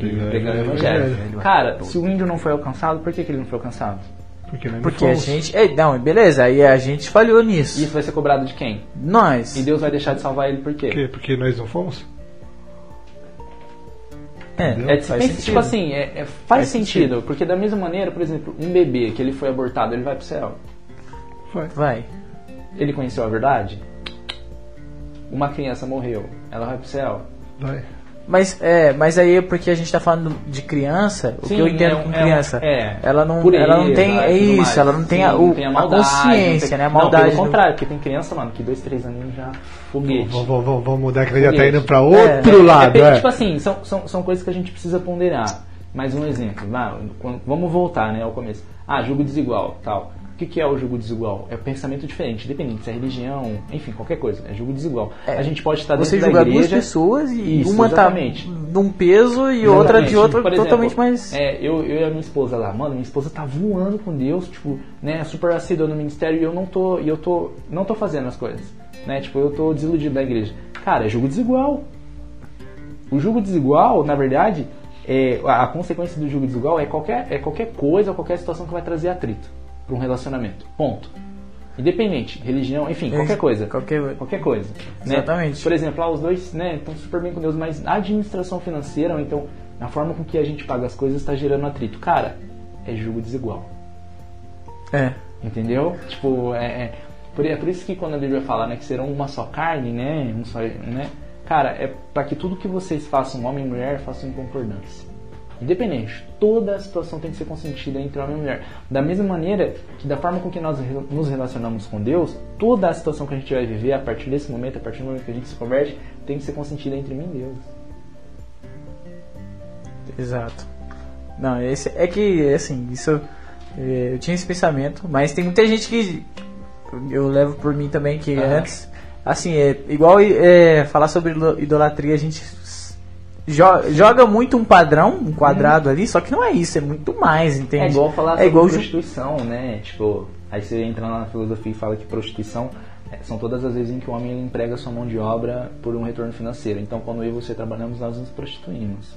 e Pregar o evangelho. Cara, se o índio não foi alcançado, por que, que ele não foi alcançado? Porque, nós não Porque a fomos. gente. É, não, beleza, aí a gente falhou nisso. E isso vai ser cobrado de quem? Nós. E Deus vai deixar de salvar ele por quê? Por quê? Porque nós não fomos? É, É, faz sentido. tipo assim, é- é- faz, Faz sentido, porque da mesma maneira, por exemplo, um bebê que ele foi abortado, ele vai pro céu. Foi. Vai. Ele conheceu a verdade? Uma criança morreu, ela vai pro céu? Vai. Mas, é, mas aí é porque a gente tá falando de criança, o Sim, que eu entendo é com é criança, é. ela não, Pureza ela não tem, é isso, mais. ela não tem, a, o- não tem a maldade, consciência, não tem- né, a Não, maldade. pelo do- contrário, porque tem criança, mano, que dois, três aninhos já foguete. Vamos, vamos, vamos, vamos mudar que ele já tá indo pra É, outro É, lado, é, é. Tipo assim, são, são, são coisas que a gente precisa ponderar. Mais um exemplo, vamos voltar né, ao começo. Ah, julgo desigual, tal. O que, que é o julgo desigual? É pensamento diferente, independente se é religião, enfim, qualquer coisa. É julgo desigual. É, a gente pode estar dentro Você da igreja... duas pessoas e Isso, uma exatamente. tá num peso e outra de Exatamente. outro Por exemplo, totalmente mais. É, eu, eu e a minha esposa lá, mano, minha esposa tá voando com Deus, tipo, né, super assídua no ministério e eu não tô, e eu tô, não tô fazendo as coisas, né, tipo, eu tô desiludido da igreja. Cara, é jogo desigual. O jogo desigual, na verdade, é, a, a consequência do jogo desigual é qualquer, é qualquer coisa, qualquer situação que vai trazer atrito para um relacionamento. Ponto. Independente, religião, enfim, qualquer coisa. Qualquer Qualquer coisa. né? Exatamente. Por exemplo, lá os dois né, estão super bem com Deus, mas a administração financeira, ou então a forma com que a gente paga as coisas está gerando atrito. Cara, é julgo desigual. É. Entendeu? Tipo, é, é, por, é por isso que quando a Bíblia fala né, que serão uma só carne, né? Um só, né? Cara, é para que tudo que vocês façam, homem e mulher, façam em concordância. Independente, toda a situação tem que ser consentida entre homem e mulher. Da mesma maneira que da forma com que nós nos relacionamos com Deus, toda a situação que a gente vai viver a partir desse momento, a partir do momento que a gente se converte, tem que ser consentida entre mim e Deus. Exato. Não, esse, é que, assim, isso. é, Eu tinha esse pensamento, mas tem muita gente que. Eu levo por mim também que Aham. antes. Assim, é igual é, falar sobre idolatria, a gente joga muito um padrão, um quadrado ali, só que não é isso, é muito mais, entende? É igual falar é sobre igual prostituição, né? Tipo, aí você entra lá na filosofia e fala que prostituição é, são todas as vezes em que o homem emprega sua mão de obra por um retorno financeiro. Então, quando eu e você trabalhamos, nós nos prostituímos.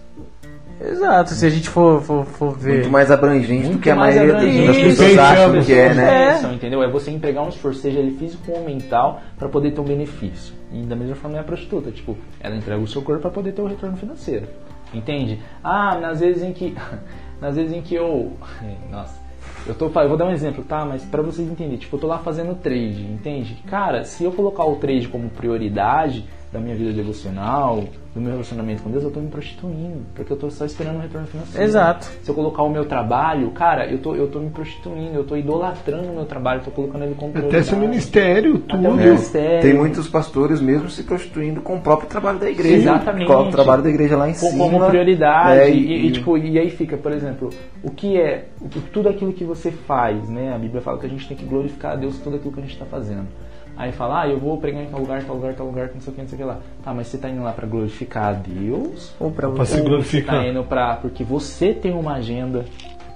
Exato, se a gente for, for, for ver. Muito mais abrangente do Muito que a mais maioria abrangente. das pessoas Isso. acham que é, né? É. Entendeu? É você empregar um esforço, seja ele físico ou mental, para poder ter um benefício. E da mesma forma é a prostituta, tipo, ela entrega o seu corpo para poder ter o retorno financeiro. Entende? Ah, nas vezes em que nas vezes em que eu, nossa, eu tô, eu vou dar um exemplo, tá? Mas para vocês entenderem, tipo, eu tô lá fazendo trade, entende? Cara, se eu colocar o trade como prioridade da minha vida devocional, do meu relacionamento com Deus, eu tô me prostituindo, porque eu tô só esperando um retorno financeiro. Exato. Se eu colocar o meu trabalho, cara, eu tô, eu tô me prostituindo, eu tô idolatrando o meu trabalho, tô colocando ele como Até prioridade. seu ministério, Até o tudo. ministério. Tem muitos pastores mesmo se prostituindo com o próprio trabalho da igreja. Exatamente. Coloca o trabalho da igreja lá em Co- cima. como prioridade É, e, e, tipo e aí fica por exemplo o que é o que- tudo aquilo que você faz né a Bíblia fala que a gente tem que glorificar a Deus por tudo aquilo que a gente está fazendo Aí fala, ah, eu vou pregar em tal lugar, tal lugar, tal lugar, não sei o que, não sei o que lá. Tá, mas você tá indo lá pra glorificar a Deus? Ou pra Pra você. se Ou você glorificar. tá indo pra. Porque você tem uma agenda,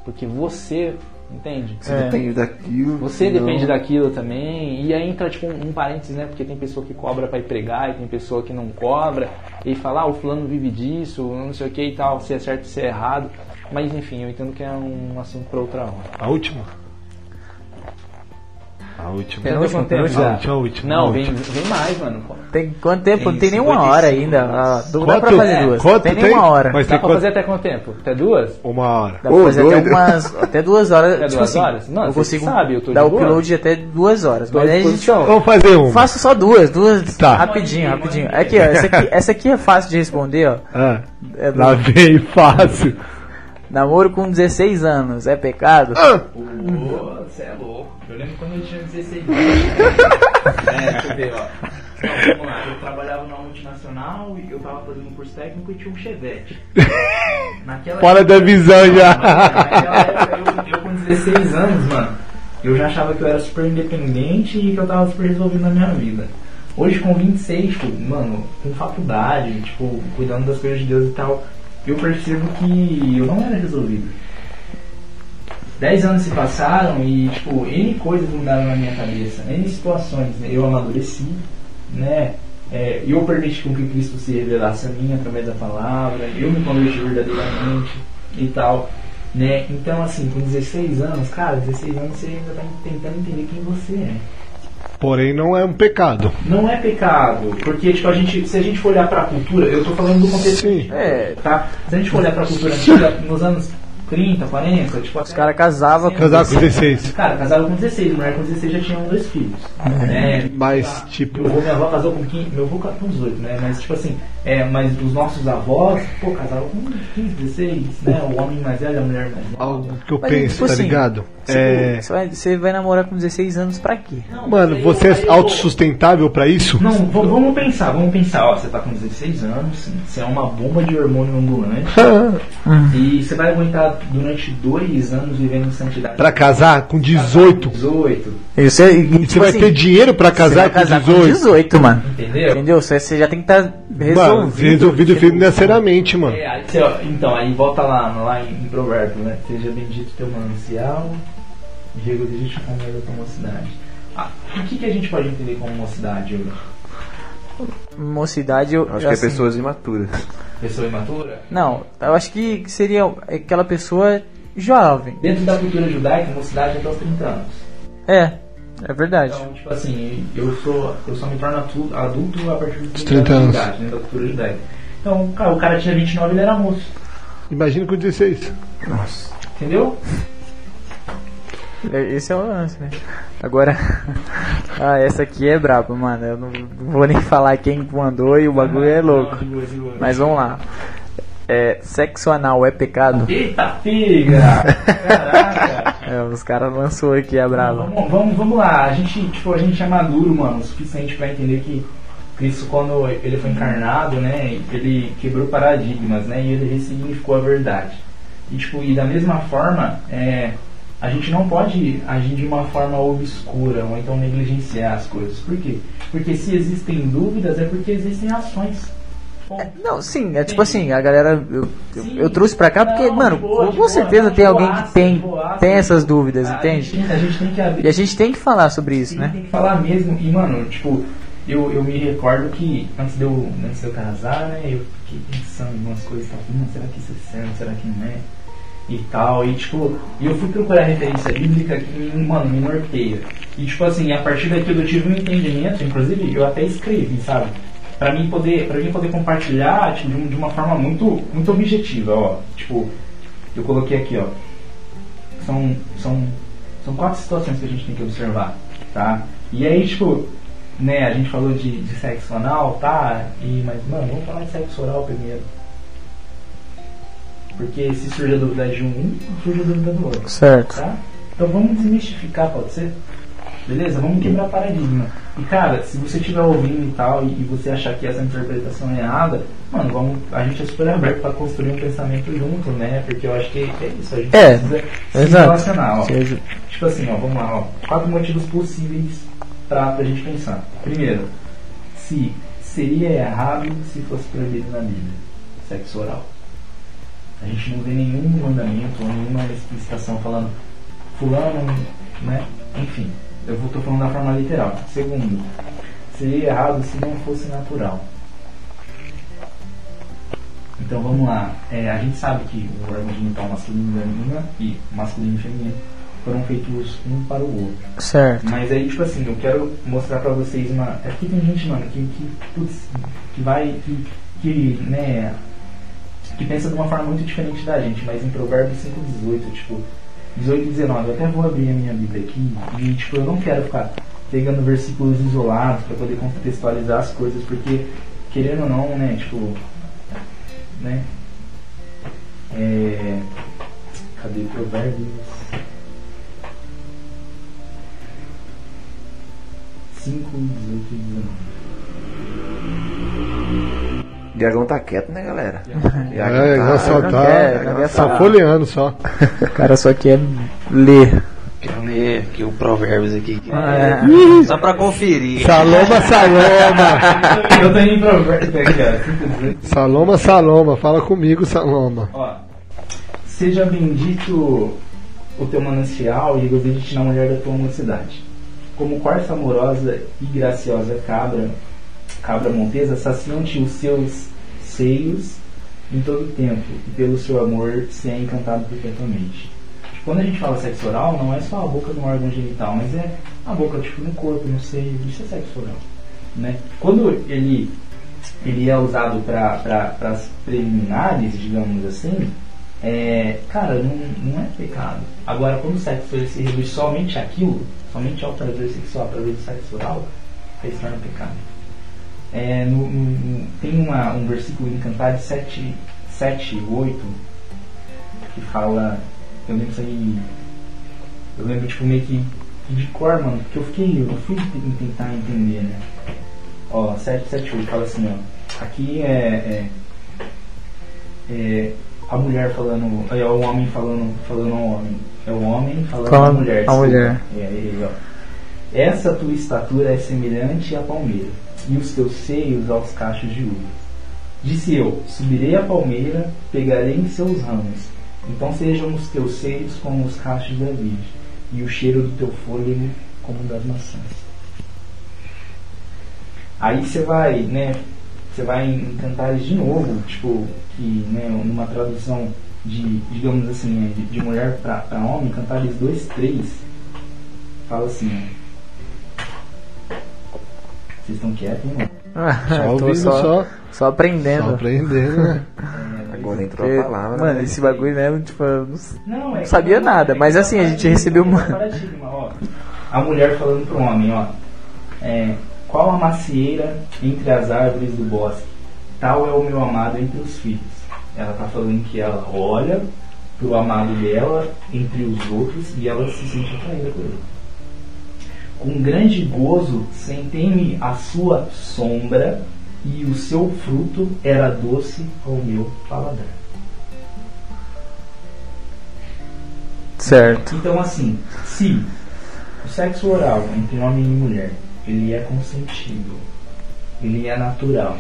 porque você. Entende? Você É. depende daquilo. Você senão- depende daquilo também. E aí entra tipo um, um parênteses, né? Porque tem pessoa que cobra pra ir pregar e tem pessoa que não cobra. E fala, ah, o fulano vive disso, não sei o que e tal, se é certo, se é errado. Mas enfim, eu entendo que é um assunto pra outra hora. A última? A última. Penúltima, Quanto tempo penúltima. A já? última, a última. Não, a vem, última. vem mais, mano. Tem quanto tempo? Não tem Tem nenhuma hora 55 ainda. Ah, dá pra fazer é, duas. quanto tem tem? nenhuma hora. Mas Dá tem pra quanto? fazer até quanto tempo? Até duas? Uma hora. Dá pra fazer até umas. Até duas horas. Até tipo duas assim, horas? Não, eu você consigo sabe, eu tô de dar upload até duas horas. Tô Mas aí a gente disposição. Vamos fazer uma. faço só duas, duas Tá. rapidinho, rapidinho. Aqui, ó, essa aqui, essa aqui é fácil de responder, ó. Ah, É do- lá vem fácil. namoro com 16 anos, é pecado? Ah, Você é louco. Quando eu tinha 16 anos. é, deixa eu ver, ó. Não, vamos lá. Eu trabalhava numa multinacional e eu tava fazendo um curso técnico e tinha um Chevette. Naquela fora da visão já. Naquela época, eu, eu com 16 anos, mano, eu já achava que eu era super independente e que eu tava super resolvido na minha vida. Hoje com 26, tipo, mano, com faculdade, tipo, cuidando das coisas de Deus e tal, eu percebo que eu não era resolvido. Dez anos se passaram e, tipo, N coisas mudaram na minha cabeça, N situações, né? Eu amadureci, né? É, eu permiti com que Cristo se revelasse a mim através da palavra, eu me converti verdadeiramente e tal, né? Então, assim, com 16 anos, cara, 16 anos você ainda tá tentando entender quem você é. Porém, não é um pecado. Não é pecado, porque, tipo, a gente, se a gente for olhar pra cultura, eu tô falando do contexto Sim. É, tá? Se a gente for olhar pra cultura antiga, nos anos 30, 40, tipo, os caras casavam com. Casar com 16. Cara, casava com 16, mulher com 16 já tinha um, dois filhos. né? Mas, tipo, Meu avô, minha avó casou com 15, meu avô com 18, né? Mas tipo assim, é, mas os nossos avós, pô, casavam com 15, 16, né? O homem mais velho, a mulher mais nova. algo que eu Mas, penso, tipo tá assim, ligado? Você, É. você vai, você vai namorar com 16 anos pra quê? Não, Mano, eu- você aí é eu- autossustentável pra isso? Não, v- vamos pensar, vamos pensar, ó, você tá com 16 anos, você é uma bomba de hormônio ambulante e você vai aguentar durante dois anos vivendo em santidade. pra casar com 18. 18, E você, e, E você tipo vai assim, ter dinheiro pra você casar, vai casar com 18? 18, mano. entendeu? Entendeu? Você, você já tem que estar resolvido. Mano, resolvido financeiramente, mano. É, aí você, ó, então, aí volta lá, lá em, em Provérbio, né? Seja bendito teu manancial, regozije com a tua mocidade. Ah, o que, que a gente pode entender como mocidade hoje? Mocidade, eu Acho que é assim, pessoas imaturas. Pessoa imatura? Não, eu acho que seria aquela pessoa jovem. Dentro da cultura judaica, mocidade é até os 30 anos. É, é verdade. Então, tipo assim, eu sou eu só me torno adulto a partir dos 30 30 anos anos. de idade, dentro da cultura judaica. Então, cara, o cara tinha 29 ele era moço. Imagina com 16. Entendeu? É, Esse é o lance, né? Agora, ah, essa aqui é braba, mano. Eu não vou nem falar quem mandou e o bagulho é louco. Mas vamos lá. É, sexo anal é pecado? Eita figa! Caraca! É, os caras lançou aqui a brava. Vamos, vamos, vamos lá, a gente, tipo, a gente é maduro, mano, o suficiente pra entender que Cristo, quando ele foi encarnado, né, ele quebrou paradigmas, né, e ele ressignificou a verdade. E, tipo, e da mesma forma, é, a gente não pode agir de uma forma obscura ou então negligenciar as coisas. Por quê? Porque se existem dúvidas é porque existem ações. Ponto. Não, sim, é tipo assim, a galera. Eu, eu, Sim. eu trouxe pra cá porque, Não, mano, boa, com, boa, certeza não, tem alguém que tem, boaça. tem essas dúvidas, A entende? gente, a gente tem que abrir. E a gente tem que falar sobre isso, Sim, né? Tem que falar mesmo. E, mano, tipo, eu, eu me recordo que antes de, eu, antes de eu casar, né, eu fiquei pensando em umas coisas, tal, hum, será que isso é certo, será que não é? E tal, e tipo, e eu fui procurar referência bíblica que, mano, me norteia. E tipo assim, a partir daquilo eu tive um entendimento, inclusive eu até escrevi, sabe? Pra mim poder, pra mim poder compartilhar tipo, de, de uma forma muito, muito objetiva, ó. Tipo, eu coloquei aqui, ó. São, são, são quatro situações que a gente tem que observar, tá? E aí, tipo, né, a gente falou de, de sexo anal, tá? E, mas, mano, vamos falar de sexo oral primeiro. Porque se surge a dúvida de um, surge a dúvida do outro, Certo. tá? Então vamos desmistificar, pode ser? Beleza? Vamos quebrar paradigma. E cara, se você estiver ouvindo e tal, e, e você achar que essa interpretação é errada, mano, vamos, a gente é super aberto para construir um pensamento junto, né? Porque eu acho que é isso, a gente É, precisa se relacionar, ó. Seja- Tipo assim, ó, vamos lá, ó. Quatro motivos possíveis pra, pra gente pensar. Primeiro, se seria errado se fosse proibido na Bíblia sexo oral. A gente não vê nenhum mandamento nenhuma explicitação falando fulano, né? Enfim, eu vou tô falando da forma literal. Segundo, seria errado se não fosse natural. Então vamos lá. É, a gente sabe que o órgão genital masculino e feminino e masculino e feminino foram feitos um para o outro. Certo. Mas aí, tipo assim, eu quero mostrar pra vocês uma. É que tem gente, mano, que, que, putz, que vai. Que, que, né. Que pensa de uma forma muito diferente da gente, mas em Provérbios 5,18, tipo, 18 e 19, eu até vou abrir a minha Bíblia aqui e, tipo, eu não quero ficar pegando versículos isolados pra poder contextualizar as coisas, porque, querendo ou não, né, tipo. Né. É. Cadê Provérbios? 5, 18 e 19. Diagão tá quieto, né, galera? É, só não tá. quer, não quer Só falar. folheando só. O cara só quer ler. Quero ler aqui o Provérbios aqui. É. Só pra conferir. Saloma, Saloma. Eu tô em Provérbios aqui, ó. 5, 18. Saloma, Saloma. Fala comigo, Saloma. Ó, seja bendito o teu manancial e regozije-te na mulher da tua mocidade. Como corça amorosa e graciosa cabra, cabra montesa, saciam-te os seus seios em todo o tempo, e pelo seu amor se é encantado perpetuamente. Quando a gente fala sexo oral, não é só a boca no órgão genital, mas é a boca tipo no corpo, no seio, isso é sexo oral. Né? Quando ele, ele é usado para as preliminares, digamos assim, é, cara, não, não é pecado. Agora, quando o sexo se reduz somente àquilo, somente ao prazer sexual, prazer do sexo oral, aí se torna pecado. É, no- no- tem uma, um versículo em Cantares 7, 7 8 que fala. Eu lembro isso aí. Eu lembro, tipo, meio que de cor, mano, porque eu fiquei. Eu fui te- tentar entender, né? Ó, 7, 7, 8 fala assim, ó. Aqui é. é, é a mulher falando. É o homem falando, falando ao homem. É o homem falando à Falando mulher. à desculpa. mulher. É, aí, ó. Essa tua estatura é semelhante à palmeira, e os teus seios aos cachos de uva. Disse eu: Subirei a palmeira, pegarei em seus ramos. Então sejam os teus seios como os cachos da vide, e o cheiro do teu fôlego como das maçãs. Aí você vai, né? Você vai em Cantares de novo, tipo, que, né, numa tradução de, digamos assim, né, de, de mulher para homem, Cantares 2, 3, fala assim, ó. Vocês estão quietos, hein, mano? Só ouvindo, só, só, só aprendendo. só aprendendo, né? É, Agora entrou Porque, a palavra. mano, né? esse bagulho mesmo, tipo, eu não. Não, é sabia nada, é mas é assim, a gente paradigma, recebeu uma- é paradigma, ó. A mulher falando pro homem, ó. É, qual a macieira entre as árvores do bosque? Tal é o meu amado entre os filhos. Ela tá falando que ela olha pro amado dela entre os outros e ela se sente atraída por ele. Com grande gozo sentei-me à sua sombra e o seu fruto era doce ao meu paladar. Certo. Então, assim, se o sexo oral entre homem e mulher ele é consentido, ele é natural,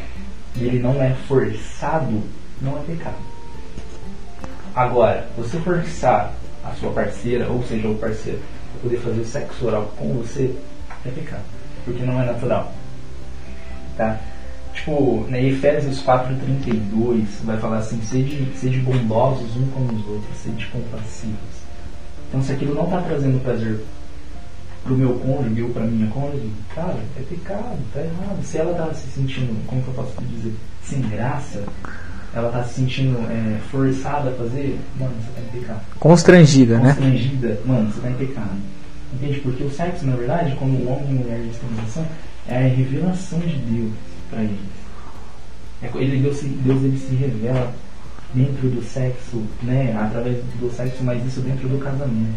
ele não é forçado, não é pecado. Agora, você forçar a sua parceira, ou seja, o parceiro, poder fazer sexo oral com você, é pecado, porque não é natural. Tá? Tipo, na Efésios 4,32 vai falar assim, sede, sede bondosos um com os outros, sede compassivos. Então, se aquilo não está trazendo prazer pro meu cônjuge ou pra minha cônjuge, cara, é pecado, tá errado. Se ela tá se sentindo, como que eu posso dizer, sem graça, ela tá se sentindo é, forçada a fazer, mano, você tá em pecado. Constrangida, né? Constrangida, mano, você tá em pecado. Entende? Porque o sexo, na verdade, quando o homem e a mulher têm relação, é a revelação de Deus pra eles. É, ele, Deus, se- Deus ele se revela dentro do sexo, né? Através do sexo, mas isso dentro do casamento.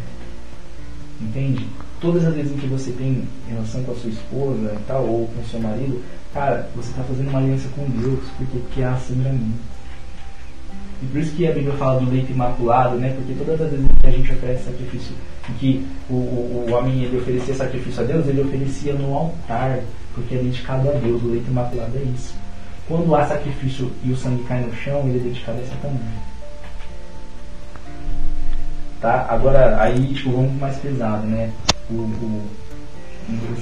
Entende? Todas as vezes que você tem relação com a sua esposa e tal, ou com o seu marido, cara, você está fazendo uma aliança com Deus, porque que há sangramento. E por isso que a Bíblia fala do leite imaculado, né? Porque todas as vezes que a gente oferece sacrifício que o, o, o homem ele oferecia sacrifício a Deus, ele oferecia no altar, porque é dedicado a Deus, o leito imaculado é isso. Quando há sacrifício e o sangue cai no chão, ele é dedicado a Satanás. Tá? Agora, aí, tipo, vamos mais pesado, né? O, o,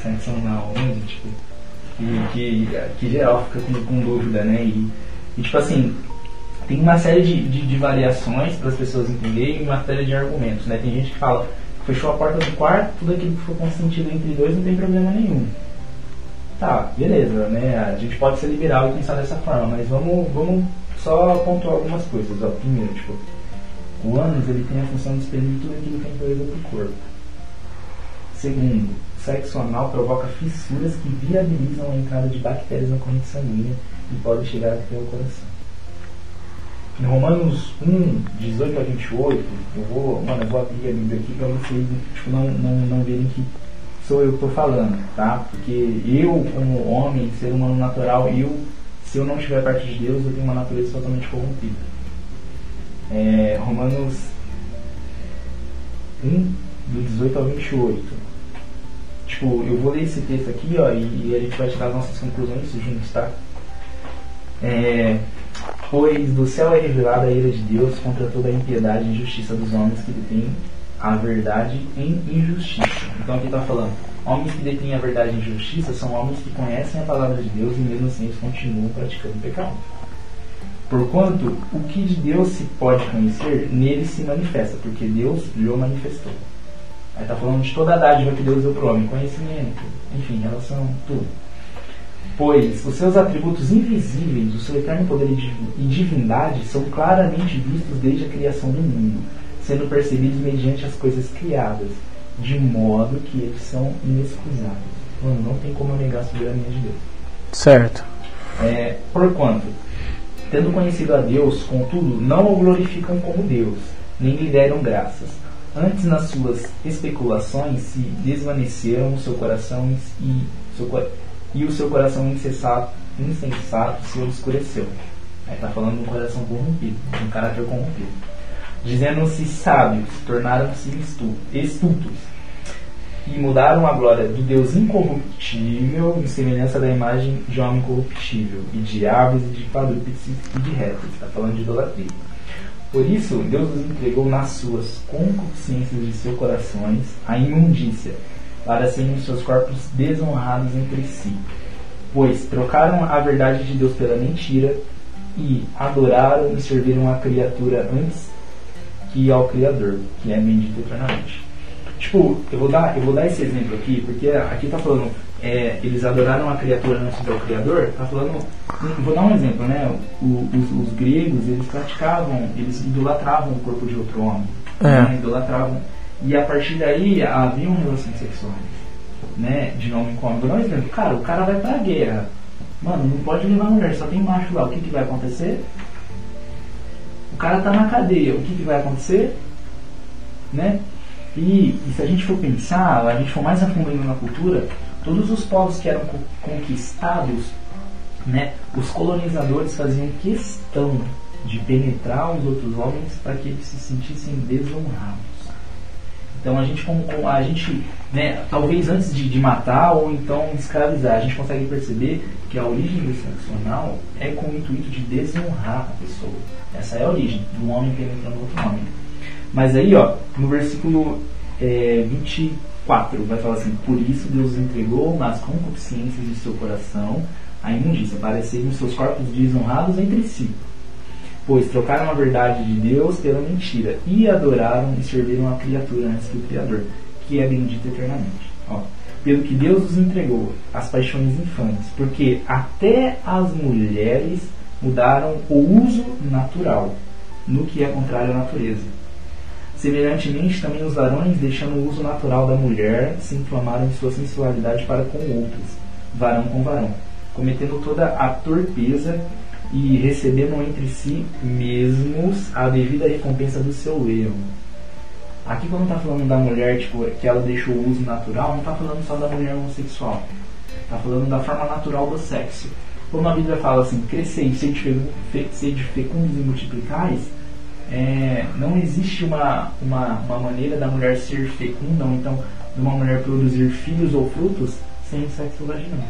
sancional, né? Tipo, que, que, que geral fica com, com dúvida, né? E, e, tipo assim, tem uma série de, de, de variações para as pessoas entenderem e uma série de argumentos, né? Tem gente que fala fechou a porta do quarto, tudo aquilo que for consentido entre dois não tem problema nenhum. Tá, beleza, né? A gente pode ser liberal e pensar dessa forma, mas vamos, vamos só pontuar algumas coisas. Ó. Primeiro, tipo, o ânus ele tem a função de expelir tudo aquilo que é impureza para o corpo. Segundo, sexo anal provoca fissuras que viabilizam a entrada de bactérias na corrente sanguínea e podem chegar até o coração. Em Romanos 1, 18 a 28, eu vou, mano, eu vou abrir a Bíblia aqui para vocês tipo, não, não, não verem que sou eu que estou falando, tá? Porque eu, como homem, ser humano natural, eu, se eu não estiver perto de Deus, eu tenho uma natureza totalmente corrompida. É, Romanos 1, do 18 ao 28. Tipo, eu vou ler esse texto aqui, ó, e, e a gente vai tirar as nossas conclusões juntos, tá? É, pois do céu é revelada a ira de Deus contra toda a impiedade e injustiça dos homens que detêm a verdade em injustiça. Então aqui está falando, homens que detêm a verdade em injustiça são homens que conhecem a palavra de Deus e mesmo assim eles continuam praticando pecado. Porquanto o que de Deus se pode conhecer, nele se manifesta, porque Deus lhe o manifestou. Aí está falando de toda a dádiva que Deus deu para o homem, conhecimento, enfim, relação, tudo. Pois os seus atributos invisíveis, o seu eterno poder e divindade são claramente vistos desde a criação do mundo, sendo percebidos mediante as coisas criadas, de modo que eles são inexcusáveis. Mano, não tem como eu negar a soberania de Deus. Certo. É, porquanto, tendo conhecido a Deus, contudo, não o glorificam como Deus, nem lhe deram graças. Antes, nas suas especulações, se desvaneceram o seu coração e, seu, e o seu coração insensato, insensato se obscureceu. Aí está falando de um coração corrompido, de um caráter corrompido. Dizendo-se sábios, tornaram-se estúpidos e mudaram a glória do Deus incorruptível em semelhança da imagem de homem corruptível, e de aves, e de quadrúpedes e de répteis. Está falando de idolatria. Por isso, Deus os entregou nas suas concupiscências de seus corações a imundícia, para serem seus corpos desonrados entre si. Pois trocaram a verdade de Deus pela mentira e adoraram e serviram a criatura antes que ao Criador, que é bendito eternamente. Tipo, eu vou dar, eu vou dar esse exemplo aqui, porque aqui está falando, é, eles adoraram a criatura antes do Criador, está falando, vou dar um exemplo, né? O, os, os, gregos, eles praticavam, eles idolatravam o corpo de outro homem, é. né? idolatravam, e a partir daí haviam relações sexuais, né? De homem com homem. Um exemplo, cara, o cara vai pra guerra, mano, não pode levar mulher, só tem macho lá, o que, que vai acontecer? O cara tá na cadeia, o que, que vai acontecer? Né? E, e, se a gente for pensar, a gente for mais a fundo na cultura, todos os povos que eram conquistados, né, os colonizadores faziam questão de penetrar os outros homens para que eles se sentissem desonrados. Então a gente, como, a gente né, talvez antes de, de, matar ou então escravizar, a gente consegue perceber que a origem do sexo é com o intuito de desonrar a pessoa. Essa é a origem, do homem penetrando outro homem. Mas aí, ó, no versículo é, 24, vai falar assim: Por isso Deus entregou nas concupiscências de seu coração a imundícia, para serem seus corpos desonrados entre si. Pois trocaram a verdade de Deus pela mentira e adoraram e serviram a criatura antes que o Criador, que é bendito eternamente. Ó, pelo que Deus os entregou as paixões infantes, porque até as mulheres mudaram o uso natural, no que é contrário à natureza. Semelhantemente, também os varões, deixando o uso natural da mulher, se inflamaram em sua sensualidade para com outros, varão com varão, cometendo toda a torpeza e recebendo entre si mesmos a devida recompensa do seu erro. Aqui quando está falando da mulher, tipo, que ela deixou o uso natural, não está falando só da mulher homossexual. Está falando da forma natural do sexo. Como a Bíblia fala assim, crescei, sede fecundos e multiplicais, é, não existe uma, uma, uma maneira da mulher ser fecunda, ou então de uma mulher produzir filhos ou frutos sem sexo vaginal.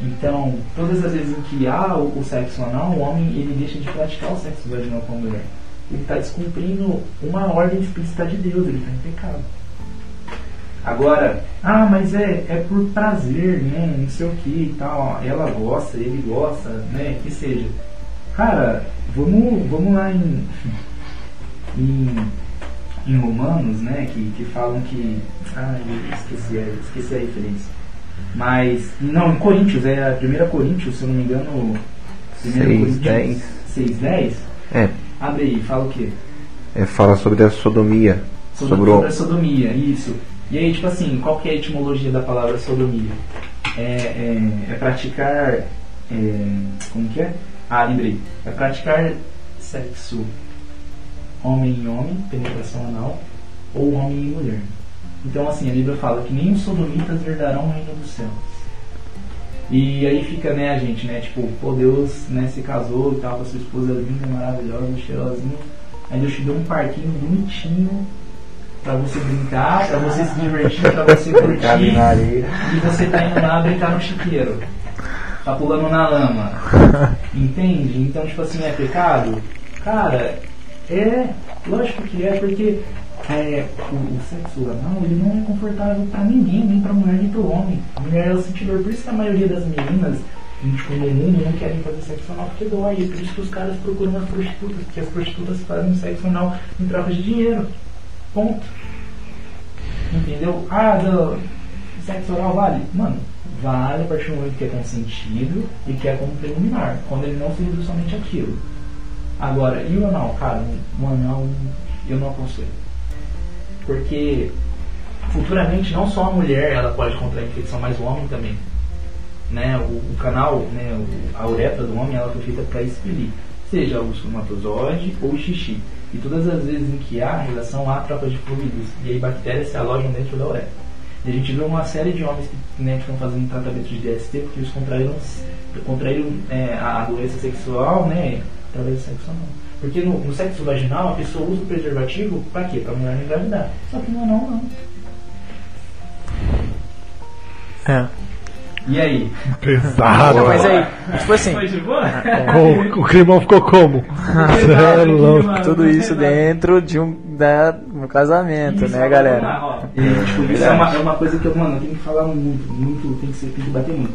Então, todas as vezes em que há o, o sexo anal, o homem ele deixa de praticar o sexo vaginal com a mulher. Ele está descumprindo uma ordem explícita de Deus, ele está em pecado. Agora, ah, mas é, é por prazer, né? Não sei o que e tal. Ela gosta, ele gosta, né? Que seja. Cara, vamos, vamos lá em, em, em Romanos, né? Que, que falam que. Ah, eu esqueci, a- esqueci a referência. Mas, não, em Coríntios, é a 1 Coríntios, se eu não me engano. 1 Seis, Coríntios dez. 6, 10. É, Abre aí, fala o quê? é, fala sobre a sodomia. Sobre, sobre a sodomia, isso. E aí, tipo assim, qual que é a etimologia da palavra sodomia? É, é, é praticar. é, como que é? Ah, lembrei. É praticar sexo homem em homem, penetração anal, ou homem em mulher. Então, assim, a Bíblia fala que nem os sodomitas herdarão o reino dos céus. E aí fica, né, a gente, né, tipo, pô, Deus, né, se casou e tal, com a sua esposa linda, maravilhosa, cheirosinha. Aí Deus te deu um parquinho bonitinho pra você brincar, pra você se divertir, pra você curtir. E você tá indo lá brincar no chiqueiro. Tá pulando na lama. Entende? Então, tipo assim, é pecado? Cara, é. Lógico que é, porque é, o, o sexo anal ele não é confortável pra ninguém, nem pra mulher nem pro homem. A mulher é o sentidor. Por isso que a maioria das meninas, tipo, no mundo, não querem fazer sexo anal porque dói. E por isso que os caras procuram as prostitutas, porque as prostitutas fazem sexo anal em troca de dinheiro. Ponto. Entendeu? Ah, do sexo oral vale? Mano, vale a partir do momento que é consentido e que é como preliminar, quando ele não se reduz somente aquilo. Agora, e o anal? Cara, o anal eu não aconselho. Porque futuramente não só a mulher ela pode contrair infecção, mas o homem também. Né? O, o canal, né? o- a uretra do homem ela foi feita para expelir, seja o espermatozoide ou o xixi. E todas as vezes em que há relação, há troca de fluidos. E aí bactérias se alojam dentro da uretra. E a gente vê uma série de homens que né, estão fazendo tratamento de DST porque eles contraíram, contraíram é, a doença sexual né, através do sexo anal. Porque no, no sexo vaginal a pessoa usa o preservativo para quê? Para mulher não engravidar. Só que no anal não. É. E aí? Pesado. Mas aí, tipo assim, Foi de boa? O, o climão ficou como? É louco. tudo isso dentro de um, da, um casamento, Isso, né, ó, galera? ó, e, tipo, isso é uma, é uma coisa que eu, mano, eu tenho que falar muito, muito, tem que, ser, tem que bater muito.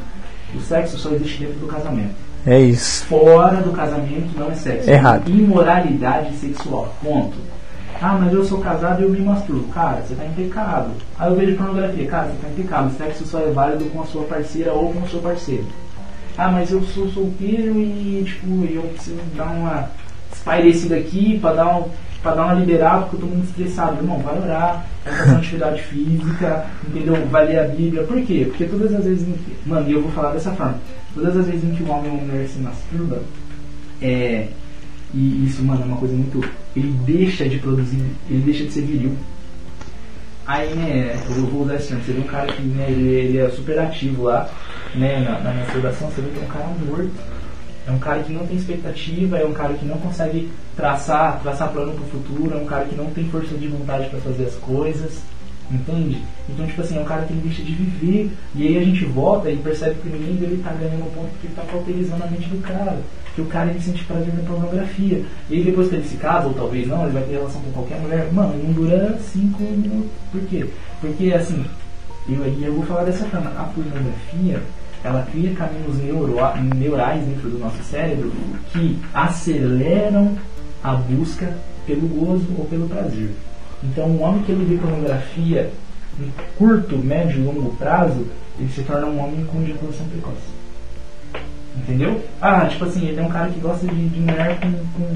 O sexo só existe dentro do casamento. É isso. Fora do casamento não é sexo. Errado. Imoralidade sexual. Ponto. Ah, mas eu sou casado e eu me masturbo. Cara, você tá em pecado. Ah, eu vejo pornografia. Cara, você tá em pecado. O sexo só é válido com a sua parceira ou com o seu parceiro. Ah, mas eu sou solteiro e, tipo, eu preciso dar uma espairecida aqui pra dar, um, pra dar uma liberada porque eu tô muito estressado. Irmão, vai orar, vai fazer uma atividade física, entendeu? Vai ler a Bíblia. Por quê? Porque todas as vezes. Mano, e eu vou falar dessa forma. Todas as vezes em que um homem ou uma mulher se masturba, é. E isso, mano, é uma coisa muito. Ele deixa de produzir, ele deixa de ser viril. Aí, né, eu vou dar assim, você vê um cara que, né, ele, ele é super ativo lá, né, na, na masturbação, você vê que é um cara morto. É um cara que não tem expectativa, é um cara que não consegue traçar, traçar plano pro futuro, é um cara que não tem força de vontade para fazer as coisas, entende? Então, tipo assim, é um cara que ele deixa de viver. E aí a gente volta e percebe que o menino ele tá ganhando ponto porque ele tá cauterizando a mente do cara. Que o cara ele sente prazer na pornografia. E aí depois que ele se casa, ou talvez não, ele vai ter relação com qualquer mulher, mano, não dura cinco minutos. Por quê? Porque assim, eu, e eu vou falar dessa forma, a pornografia ela cria caminhos neuro, neurais dentro do nosso cérebro que aceleram a busca pelo gozo ou pelo prazer. Então, um homem que ele vê pornografia em curto, médio e longo prazo, ele se torna um homem com ejaculação precoce. Entendeu? Ah, tipo assim, ele é um cara que gosta de, de mulher com. com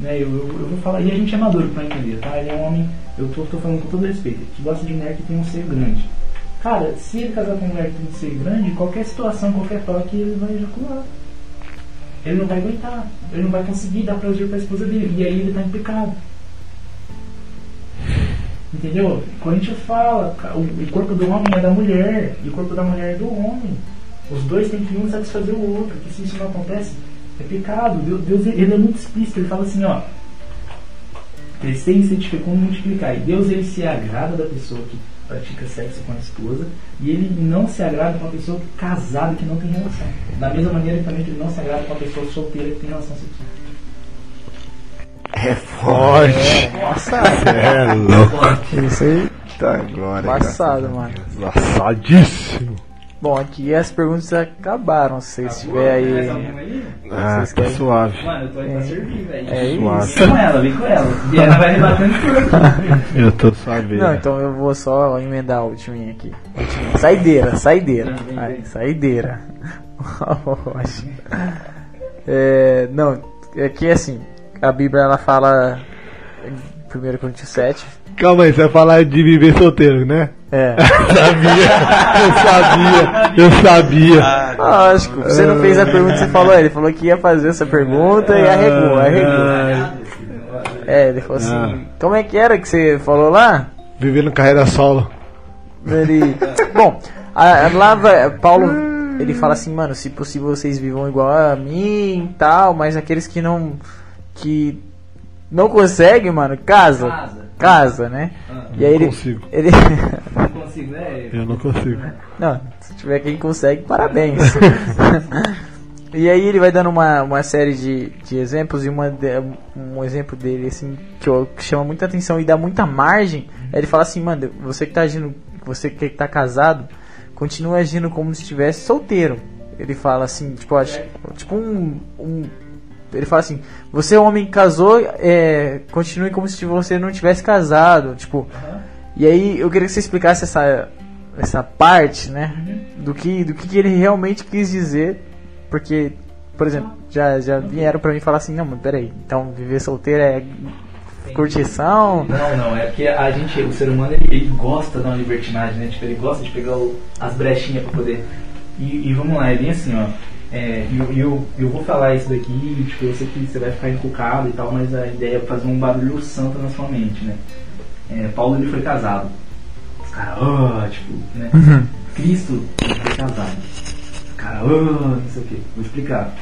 né, eu, eu, eu vou falar, e a gente é maduro pra entender, tá? Ele é um homem, eu tô, tô falando com todo respeito, que gosta de mulher que tem um seio grande. Cara, se ele casar com uma mulher que tem um seio grande, qualquer situação, qualquer toque, ele vai ejacular. Ele não vai aguentar, ele não vai conseguir dar prazer pra esposa dele, e aí ele tá em pecado. Entendeu? Coríntios fala, o, corpo do homem é da mulher, e o corpo da mulher é do homem. Os dois têm que um satisfazer o outro, que se isso não acontece, É pecado. Deus, Deus ele é muito explícito. Ele fala assim, ó. Crescer e certificou multiplicar. E Deus ele se agrada da pessoa que pratica sexo com a esposa e ele não se agrada com a pessoa casada que não tem relação. Da mesma maneira que também ele não se agrada com a pessoa solteira que tem relação sexual. É forte. Nossa, é louco. Isso aí, Tá agora. passado, mano. Engraçadíssimo. Bom, aqui as perguntas acabaram. Se vocês tiverem aí. aí? Ah, Vocês tá querem? suave. Mano, eu tô aí pra servir, velho. É isso. Suave. Vem com ela, vem com ela. E ela vai rebatendo tudo. Eu tô sabendo. Não, então eu vou só emendar a ultiminha aqui. Ultiminha. Saideira, saideira. Vem. saideira. É, não, é que assim, a Bíblia ela fala em 1 Coríntios 7. Calma aí, você vai falar de viver solteiro, né? É. sabia, eu sabia, eu sabia. Lógico, você não fez a pergunta que você falou, ele falou que ia fazer essa pergunta e arregou, arregou. É, ele falou assim, Ah. como é que era que você falou lá? Vivendo carreira solo. Ele. Bom, a, a lá vai- Paulo ele fala assim, mano, se possível vocês vivam igual a mim e tal, mas aqueles que não. Que não conseguem, mano, casa. Casa. Casa, né? E aí Não ele. consigo. ele Não consigo, né? Eu não consigo. não, se tiver quem consegue, parabéns. e aí ele vai dando uma, uma série de, de exemplos e uma de- um exemplo dele assim que, eu- que chama muita atenção e dá muita margem. Aí ele fala assim, mano, você que tá agindo, você que tá casado, continua agindo como se estivesse solteiro. Ele fala assim, tipo, acho, tipo um, um ele fala assim, você homem que casou, é, continue como se você não tivesse casado, tipo. E aí eu queria que você explicasse essa essa parte, né, do que do que, ele realmente quis dizer, porque, por exemplo, já já vieram pra mim falar assim, não, mas peraí, então viver solteiro é curtição? Não, não, é porque a gente, o ser humano, ele, ele gosta de uma libertinagem, né? Tipo, ele gosta de pegar o- as brechinhas pra poder. E, e vamos lá, é bem assim, ó. É, eu, eu, eu vou falar isso daqui, tipo, eu sei que você vai ficar encucado e tal, mas a ideia é fazer um barulho santo na sua mente, né? É, Paulo ele foi casado. Os caras, ah, tipo, né? Cristo ele foi casado. Os caras, ah, não sei o que. Vou explicar.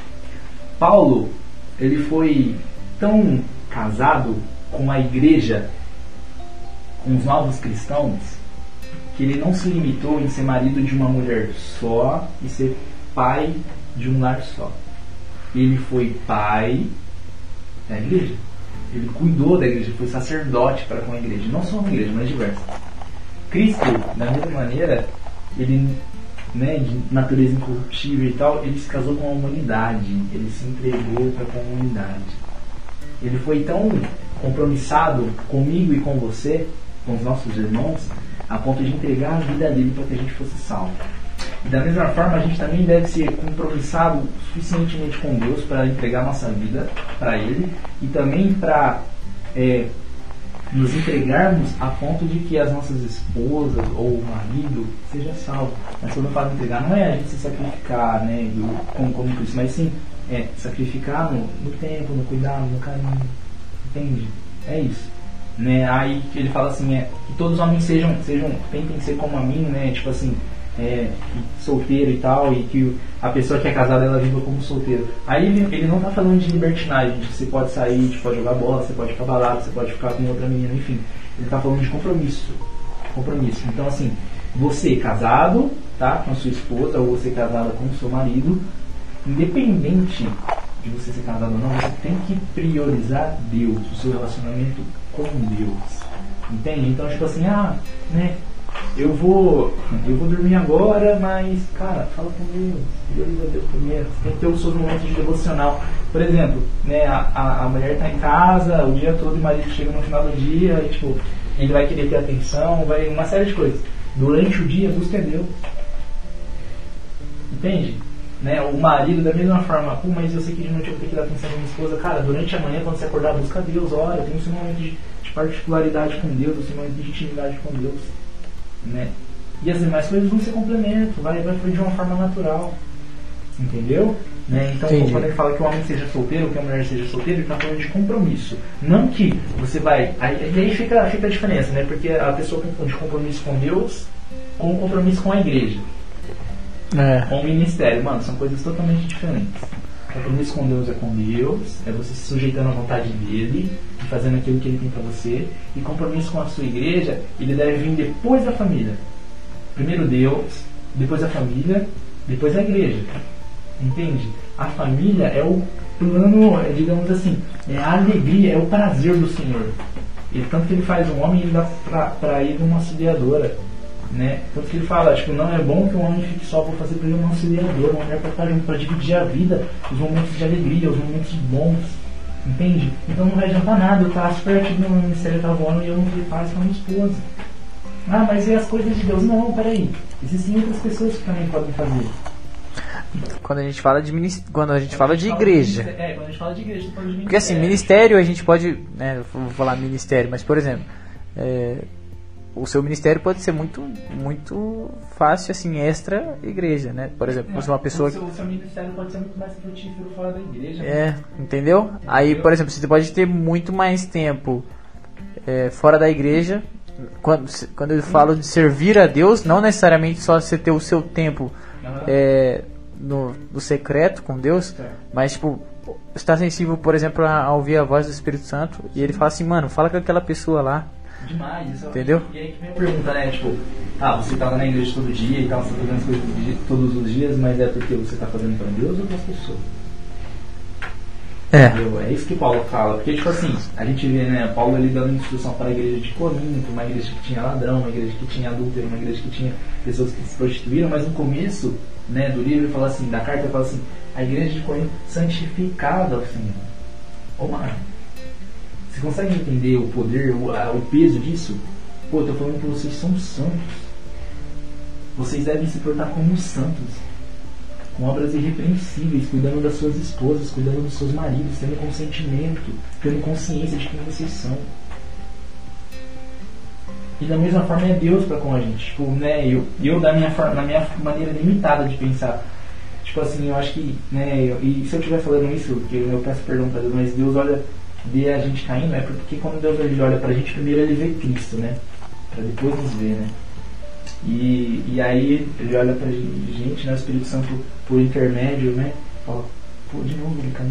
Paulo, ele foi tão casado com a igreja, com os novos cristãos, que ele não se limitou em ser marido de uma mulher só e ser pai de um lar só. Ele foi pai da igreja. Ele cuidou da igreja, foi sacerdote para com a igreja. Não só uma igreja, mas diversas. Cristo, da mesma maneira, ele, né, de natureza incorruptível e tal, ele se casou com a humanidade. Ele se entregou para com a humanidade. Ele foi tão compromissado comigo e com você, com os nossos irmãos, a ponto de entregar a vida dele para que a gente fosse salvo. E da mesma forma, a gente também deve ser compromissado suficientemente com Deus para entregar nossa vida para Ele e também para é, nos entregarmos a ponto de que as nossas esposas ou o marido seja salvo. Mas quando eu falo entregar, não é a gente se sacrificar, né, como, como Cristo, mas sim é sacrificar no, no tempo, no cuidado, no carinho. Entende? É isso. Né? Aí ele fala assim, é, que todos os homens sejam, sejam, tentem ser como a mim, né? Tipo assim, é, solteiro e tal, e que a pessoa que é casada ela viva como solteiro. Aí ele, ele não tá falando de libertinagem, de que você pode sair, de pode jogar bola, você pode ficar balado, você pode ficar com outra menina, enfim. Ele tá falando de compromisso. Compromisso. Então assim, você casado, tá? Com a sua esposa, ou você casada com o seu marido, independente de você ser casado ou não, você tem que priorizar Deus, o seu relacionamento com Deus. Entende? Então, tipo assim, ah, né? Eu vou, eu vou dormir agora, mas, cara, fala com Deus. Prioriza Deus primeiro. Você tem que ter os seus momentos de devocional. Por exemplo, né, a, a, mulher tá em casa o dia todo e o marido chega no final do dia e, tipo, ele vai querer ter atenção, vai uma série de coisas. Durante o dia, busca Deus. Entende? Né? O marido, da mesma forma, Pô, mas eu sei que de noite eu vou ter que dar atenção pra minha esposa. Cara, durante a manhã, quando você acordar, busca Deus. Olha, tem seu momento de, de particularidade com Deus, seu momento de intimidade com Deus. Né? E as demais coisas vão ser complemento, vai, vai fluir de uma forma natural. Entendeu? Né? Então, Entendi. quando ele fala que o homem seja solteiro, que a mulher seja solteira, ele está falando de compromisso. Não que você vai. Aí, aí fica, fica a diferença, né? Porque a pessoa confunde compromisso com Deus com compromisso com a igreja É. com o ministério. Mano, são coisas totalmente diferentes. Compromisso com Deus é com Deus, é você se sujeitando à vontade dele fazendo aquilo que ele tem para você. E compromisso com a sua igreja, ele deve vir depois da família. Primeiro Deus, depois a família, depois a igreja. Entende? A família é o plano, é, digamos assim, é a alegria, é o prazer do Senhor. E tanto que ele faz um homem ele dá para ir numa auxiliadora. Né? Tanto que ele fala, tipo, não é bom que um homem fique só, vou fazer para ele uma auxiliadora, uma mulher para estar junto, para dividir a vida, os momentos de alegria, os momentos bons. Entende? Então não vai adiantar nada eu estar super ativo no ministério tá voando e eu não ter paz com a minha esposa. Ah, mas e as coisas de Deus? Não, peraí. Existem outras pessoas que também podem fazer. Quando a gente fala de minis- quando a gente fala de igreja. É, quando a gente fala de igreja, fala de Porque assim, ministério a gente pode, né, vou falar ministério, mas por exemplo, é, o seu ministério pode ser muito, muito fácil assim, extra igreja, né? Por exemplo, é uma pessoa o que seu, o seu ministério pode ser muito mais frutífero fora da igreja. né? é, entendeu? Aí, por exemplo, você pode ter muito mais tempo é, fora da igreja. Quando, se- quando eu falo de servir a Deus, não necessariamente só você ter o seu tempo Aham. é, no, no secreto com Deus, Certo. mas tipo, estar sensível, por exemplo, a, a ouvir a voz do Espírito Santo e ele fala assim, mano, fala com aquela pessoa lá. Demais, isso é- Entendeu? E aí que vem a pergunta, né? Tipo, ah, você tá lá na igreja todo dia e tal, você tá fazendo as coisas todos os dias, mas é porque você tá fazendo para Deus ou para as pessoas? É. Entendeu? É isso que Paulo fala. Porque, tipo assim, a gente vê, né, Paulo ali dando instrução para a igreja de Corinto, uma igreja que tinha ladrão, uma igreja que tinha adúltero, uma igreja que tinha pessoas que se prostituíram, mas no começo, né, do livro ele fala assim, da carta ele fala assim, a igreja de Corinto santificada ao Senhor. Ô mano, você consegue entender o poder, o, a- o peso disso? Pô, eu tô falando que vocês são santos. Vocês devem se portar como santos com obras irrepreensíveis, cuidando das suas esposas, cuidando dos seus maridos, tendo consentimento, tendo consciência de quem vocês são. E da mesma forma é Deus para com a gente. Tipo, né, eu, eu da minha, forma, na minha maneira limitada de pensar. Tipo assim, eu acho que, né, eu- e se eu estiver falando isso, porque eu peço perdão para Deus, mas Deus olha, vê a gente caindo, é porque quando Deus ele olha pra gente, primeiro ele vê Cristo, né? Pra depois nos ver, né? E, e aí ele olha pra gente, né, o Espírito Santo por intermédio, né? Fala, pô, de novo ele caiu.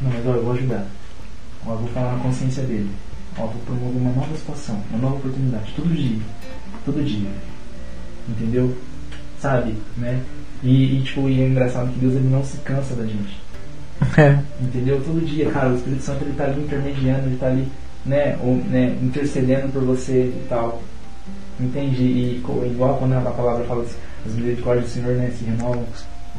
Não, mas ó, eu vou ajudar. Ó, eu vou falar na consciência dele. Ó, eu vou promover uma nova situação, uma nova oportunidade, todo dia. Todo dia. Entendeu? Sabe, né? E, e, tipo, e é engraçado que Deus ele não se cansa da gente. É. Entendeu? Todo dia, cara, o Espírito Santo ele tá ali intermediando, ele tá ali, né, ou, né intercedendo por você e tal. Entende? E igual quando a palavra fala assim, as misericórdias do Senhor né, se renovam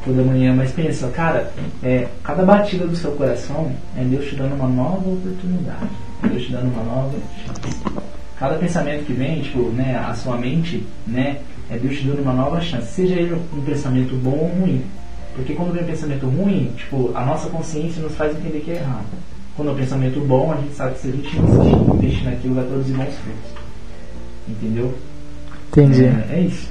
toda manhã, mas pensa, cara, é, cada batida do seu coração é Deus te dando uma nova oportunidade, Deus te dando uma nova chance. Cada pensamento que vem, tipo, né, a sua mente, né, é Deus te dando uma nova chance, seja ele um pensamento bom ou ruim. Porque quando vem um pensamento ruim, tipo, a nossa consciência nos faz entender que é errado. Quando é um pensamento bom, a gente sabe que se a gente insistir, investir naquilo, vai produzir bons frutos. Entendeu? Entendi. É, é isso.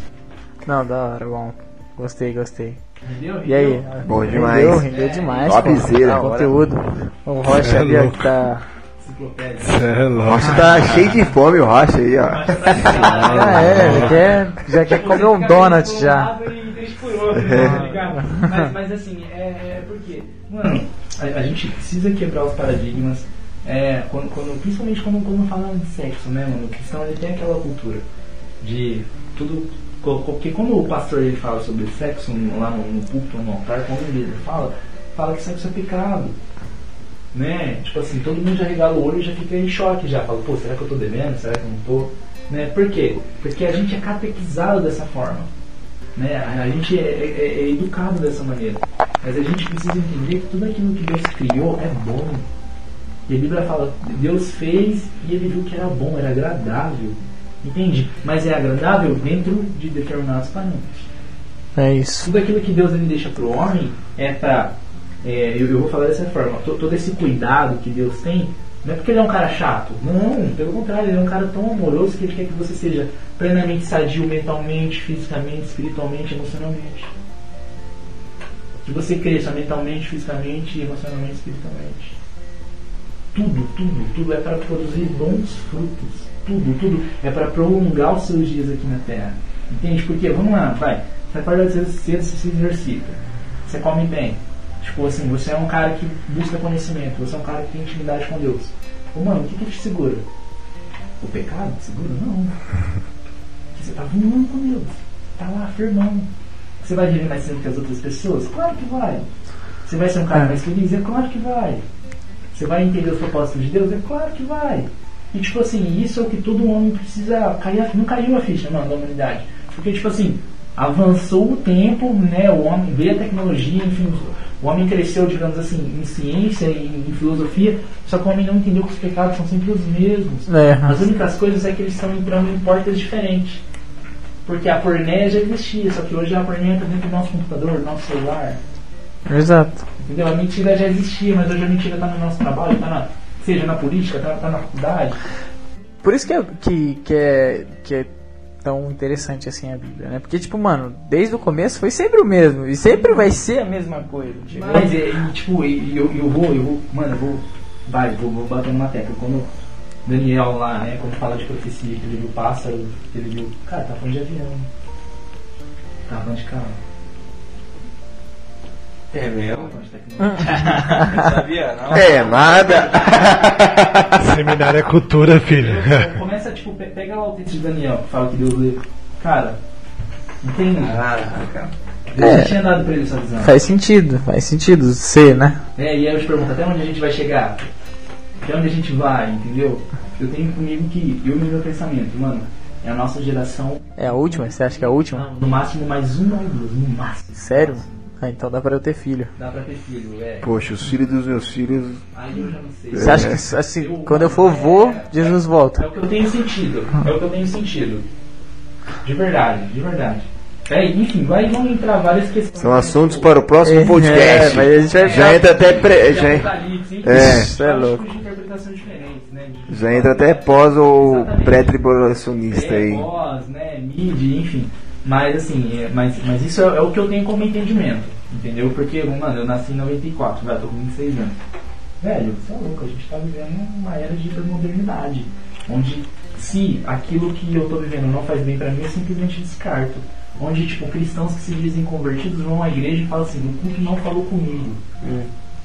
Não, da hora, bom. Gostei, gostei. Entendeu? E aí? Bom Rendeu, demais. Rendeu demais. Topzera. pô. Conteúdo. O Rocha é ali, ó, que tá. É louco. Rocha tá cheio de fome, o Rocha aí, ó. Ah, é, ele quer, já quer comer um donut já. Tá Mas, mas assim, é, é porque, mano, a, a gente precisa quebrar os paradigmas. É, quando, quando, principalmente quando, quando fala de sexo, né, mano? O cristão ele tem aquela cultura de tudo. Porque quando o pastor ele fala sobre sexo lá no, no púlpito, no altar, quando líder fala, fala que sexo é pecado. Né? Tipo assim, todo mundo já regala o olho e já fica em choque já. Fala, pô, será que eu tô devendo? Será que eu não tô? Né? Por quê? Porque a gente é catequizado dessa forma. Né? A gente é, é- é educado dessa maneira. Mas a gente precisa entender que tudo aquilo que Deus criou é bom. E a Bíblia fala, Deus fez e ele viu que era bom, era agradável. Entende? Mas é agradável dentro de determinados parâmetros. É isso. Tudo aquilo que Deus ele deixa para o homem é para. eu, eu vou falar dessa forma. to- Todo esse cuidado que Deus tem, não é porque ele é um cara chato. Não, pelo contrário, ele é um cara tão amoroso que ele quer que você seja plenamente sadio mentalmente, fisicamente, espiritualmente, emocionalmente. Que você cresça mentalmente, fisicamente, emocionalmente, espiritualmente. Tudo, tudo, tudo é para produzir bons frutos. Tudo, tudo é para prolongar os seus dias aqui na Terra. Entende? Porque, vamos lá, vai. Você acorda cedo, cedo, você se exercita. Você come bem. Tipo assim, você é um cara que busca conhecimento, você é um cara que tem intimidade com Deus. Ô, mano, o que, que te segura? O pecado te segura? Não. Você tá voando com Deus. Tá lá, firmão. Você vai viver mais tempo que as outras pessoas? Claro que vai. Você vai ser um cara É. mais feliz? É claro que vai. Você vai entender os propósitos de Deus? É claro que vai. E tipo assim, isso é o que todo homem precisa cair. a- Não caiu a ficha, mano, da humanidade. Porque, tipo assim, avançou o tempo, né? O homem veio a tecnologia, enfim, o homem cresceu, digamos assim, em ciência e em filosofia, só que o homem não entendeu que os pecados são sempre os mesmos. É. As únicas coisas é que eles estão entrando em portas diferentes. Porque a pornéia já existia, só que hoje a pornéia está dentro do nosso computador, do nosso celular. Exato. Entendeu? A mentira já existia, mas hoje a mentira está no nosso trabalho, tá na, seja na política, está tá na faculdade. Por isso que é, que, que, é, que é tão interessante assim a Bíblia, né? Porque, tipo, mano, desde o começo foi sempre o mesmo. E sempre vai ser a mesma coisa. entendeu? Mas, é, tipo, eu, eu vou, eu vou, mano, eu vou, vai, vou, vou bater numa tecla. Quando Daniel lá, né, quando fala de profecia, que ele viu pássaro, que ele viu. Cara, tá falando de avião. Tá falando de carro. É mesmo? Não sabia, não? É, nada. Seminário é cultura, filho. Começa, tipo, pe- pega lá o texto de Daniel, que fala que Deus lê. Cara, não tem. Caraca. Deus É. tinha dado pra ele essa visão. Faz sentido, faz sentido ser, né? É, e aí eu te pergunto, até onde a gente vai chegar? Até onde a gente vai, entendeu? Eu tenho comigo que, eu no meu pensamento, mano, é a nossa geração, É a última? Você acha que é a última? no máximo mais uma ou duas, no máximo. Sério? Ah, então dá pra eu ter filho. Dá pra ter filho, é. Poxa, os filhos dos meus filhos. Aí eu já não sei. Você acha que, assim, quando eu for vô, Jesus É volta? o que eu tenho sentido. É o que eu tenho sentido. De verdade, de verdade. É, enfim, vai, vão entrar várias questões. São assuntos para o próximo É, podcast. mas a gente vai Já entra até pré, De já, enfim, É. Isso é louco. de interpretações diferentes, né? De- já entra até pós ou pré-tribulacionista aí. voz, né, mídia, enfim. Mas assim, é, mas, mas isso é, é o que eu tenho como entendimento, entendeu? Porque, mano, eu nasci em 94, já tô com 26 anos. Velho, você é louco, a gente tá vivendo uma era de hipermodernidade, onde se aquilo que eu tô vivendo não faz bem pra mim, eu simplesmente descarto. Onde, tipo, cristãos que se dizem convertidos vão à igreja e falam assim, o culto não falou comigo.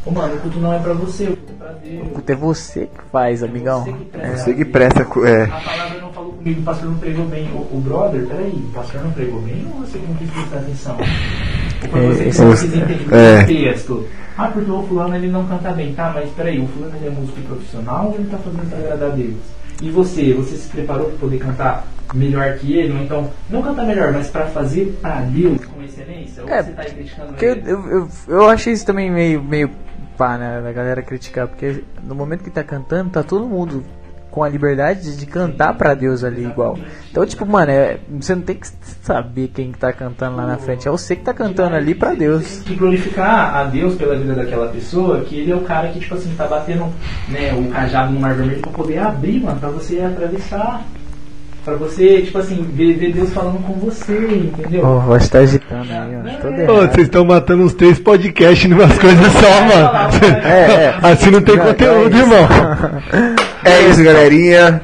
Ô, mano, o culto não é pra você, o culto é pra Deus. Puta, é você que faz, amigão. Você que presta Você que presta. É. A palavra não falou comigo, o pastor não pregou bem. O, o brother, peraí, o pastor não pregou bem ou você que não quis prestar atenção? Ou foi você que Esse- não quis entender é. o texto? Ah, porque o fulano ele não canta bem. Tá, mas peraí, o fulano ele é músico profissional ou ele tá fazendo pra agradar a Deus? E você, você se preparou para poder cantar melhor que ele? Ou então, não cantar melhor, mas pra fazer pra Deus com excelência? Ou É, você tá aí criticando eu, eu, eu, eu achei isso também meio, meio pá, né, da galera criticar, porque no momento que tá cantando, tá todo mundo com a liberdade de, cantar pra Deus ali igual. Então, tipo, mano, é, você não tem que saber quem que tá cantando lá na frente, é você que tá cantando ali pra Deus. que glorificar a Deus pela vida daquela pessoa, que ele é o cara que, tipo assim, tá batendo né, o cajado no mar vermelho pra poder abrir, mano, pra você atravessar. Pra você, tipo assim, ver, ver Deus falando com você, entendeu? Ó, oh, tá agitando aí, ó. Todo Ô, errado. vocês estão matando uns três podcasts numas coisas só, mano. É, é. Assim não tem Já, conteúdo, é irmão. É isso, galerinha.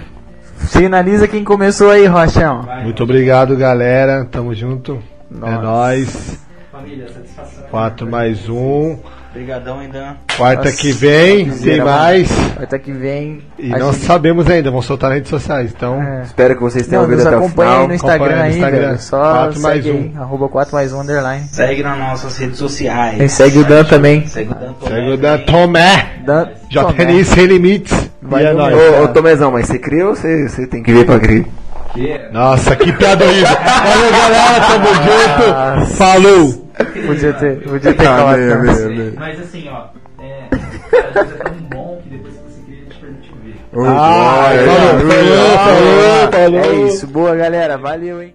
Finaliza quem começou aí, Rochão. Vai, Muito obrigado, galera. Tamo junto. É Nossa. nóis. Família, satisfação. 4 mais um. Obrigadão, ainda. Quarta Nossa, que vem, tem primeira, mais. Quarta que vem. E não gente- sabemos ainda, vamos soltar nas redes sociais. Então, É. Espero que vocês tenham Não, ouvido até o acompanha aí final. no Instagram Acompanha no aí, Instagram. velho. Só Quatro mais segue um. aí, arroba 4 mais um underline. Segue nas nossas redes sociais. E segue o Dan também. Segue o Dan Tomé segue o da também. Tomé. Dan, JNI sem limites. Valeu, e é nóis. Ô, ô Tomezão, mas você crê ou você, você tem que ver pra crer? É- Nossa, que piada horrível. Valeu, galera. Tamo junto. Falou. Podia ter, podia ter Ah, Mas assim, ó, é, cara, Deus é tão bom que depois que você ele te permite ver. Ah, glória. falou, falou, falou. É isso, boa galera, valeu, hein?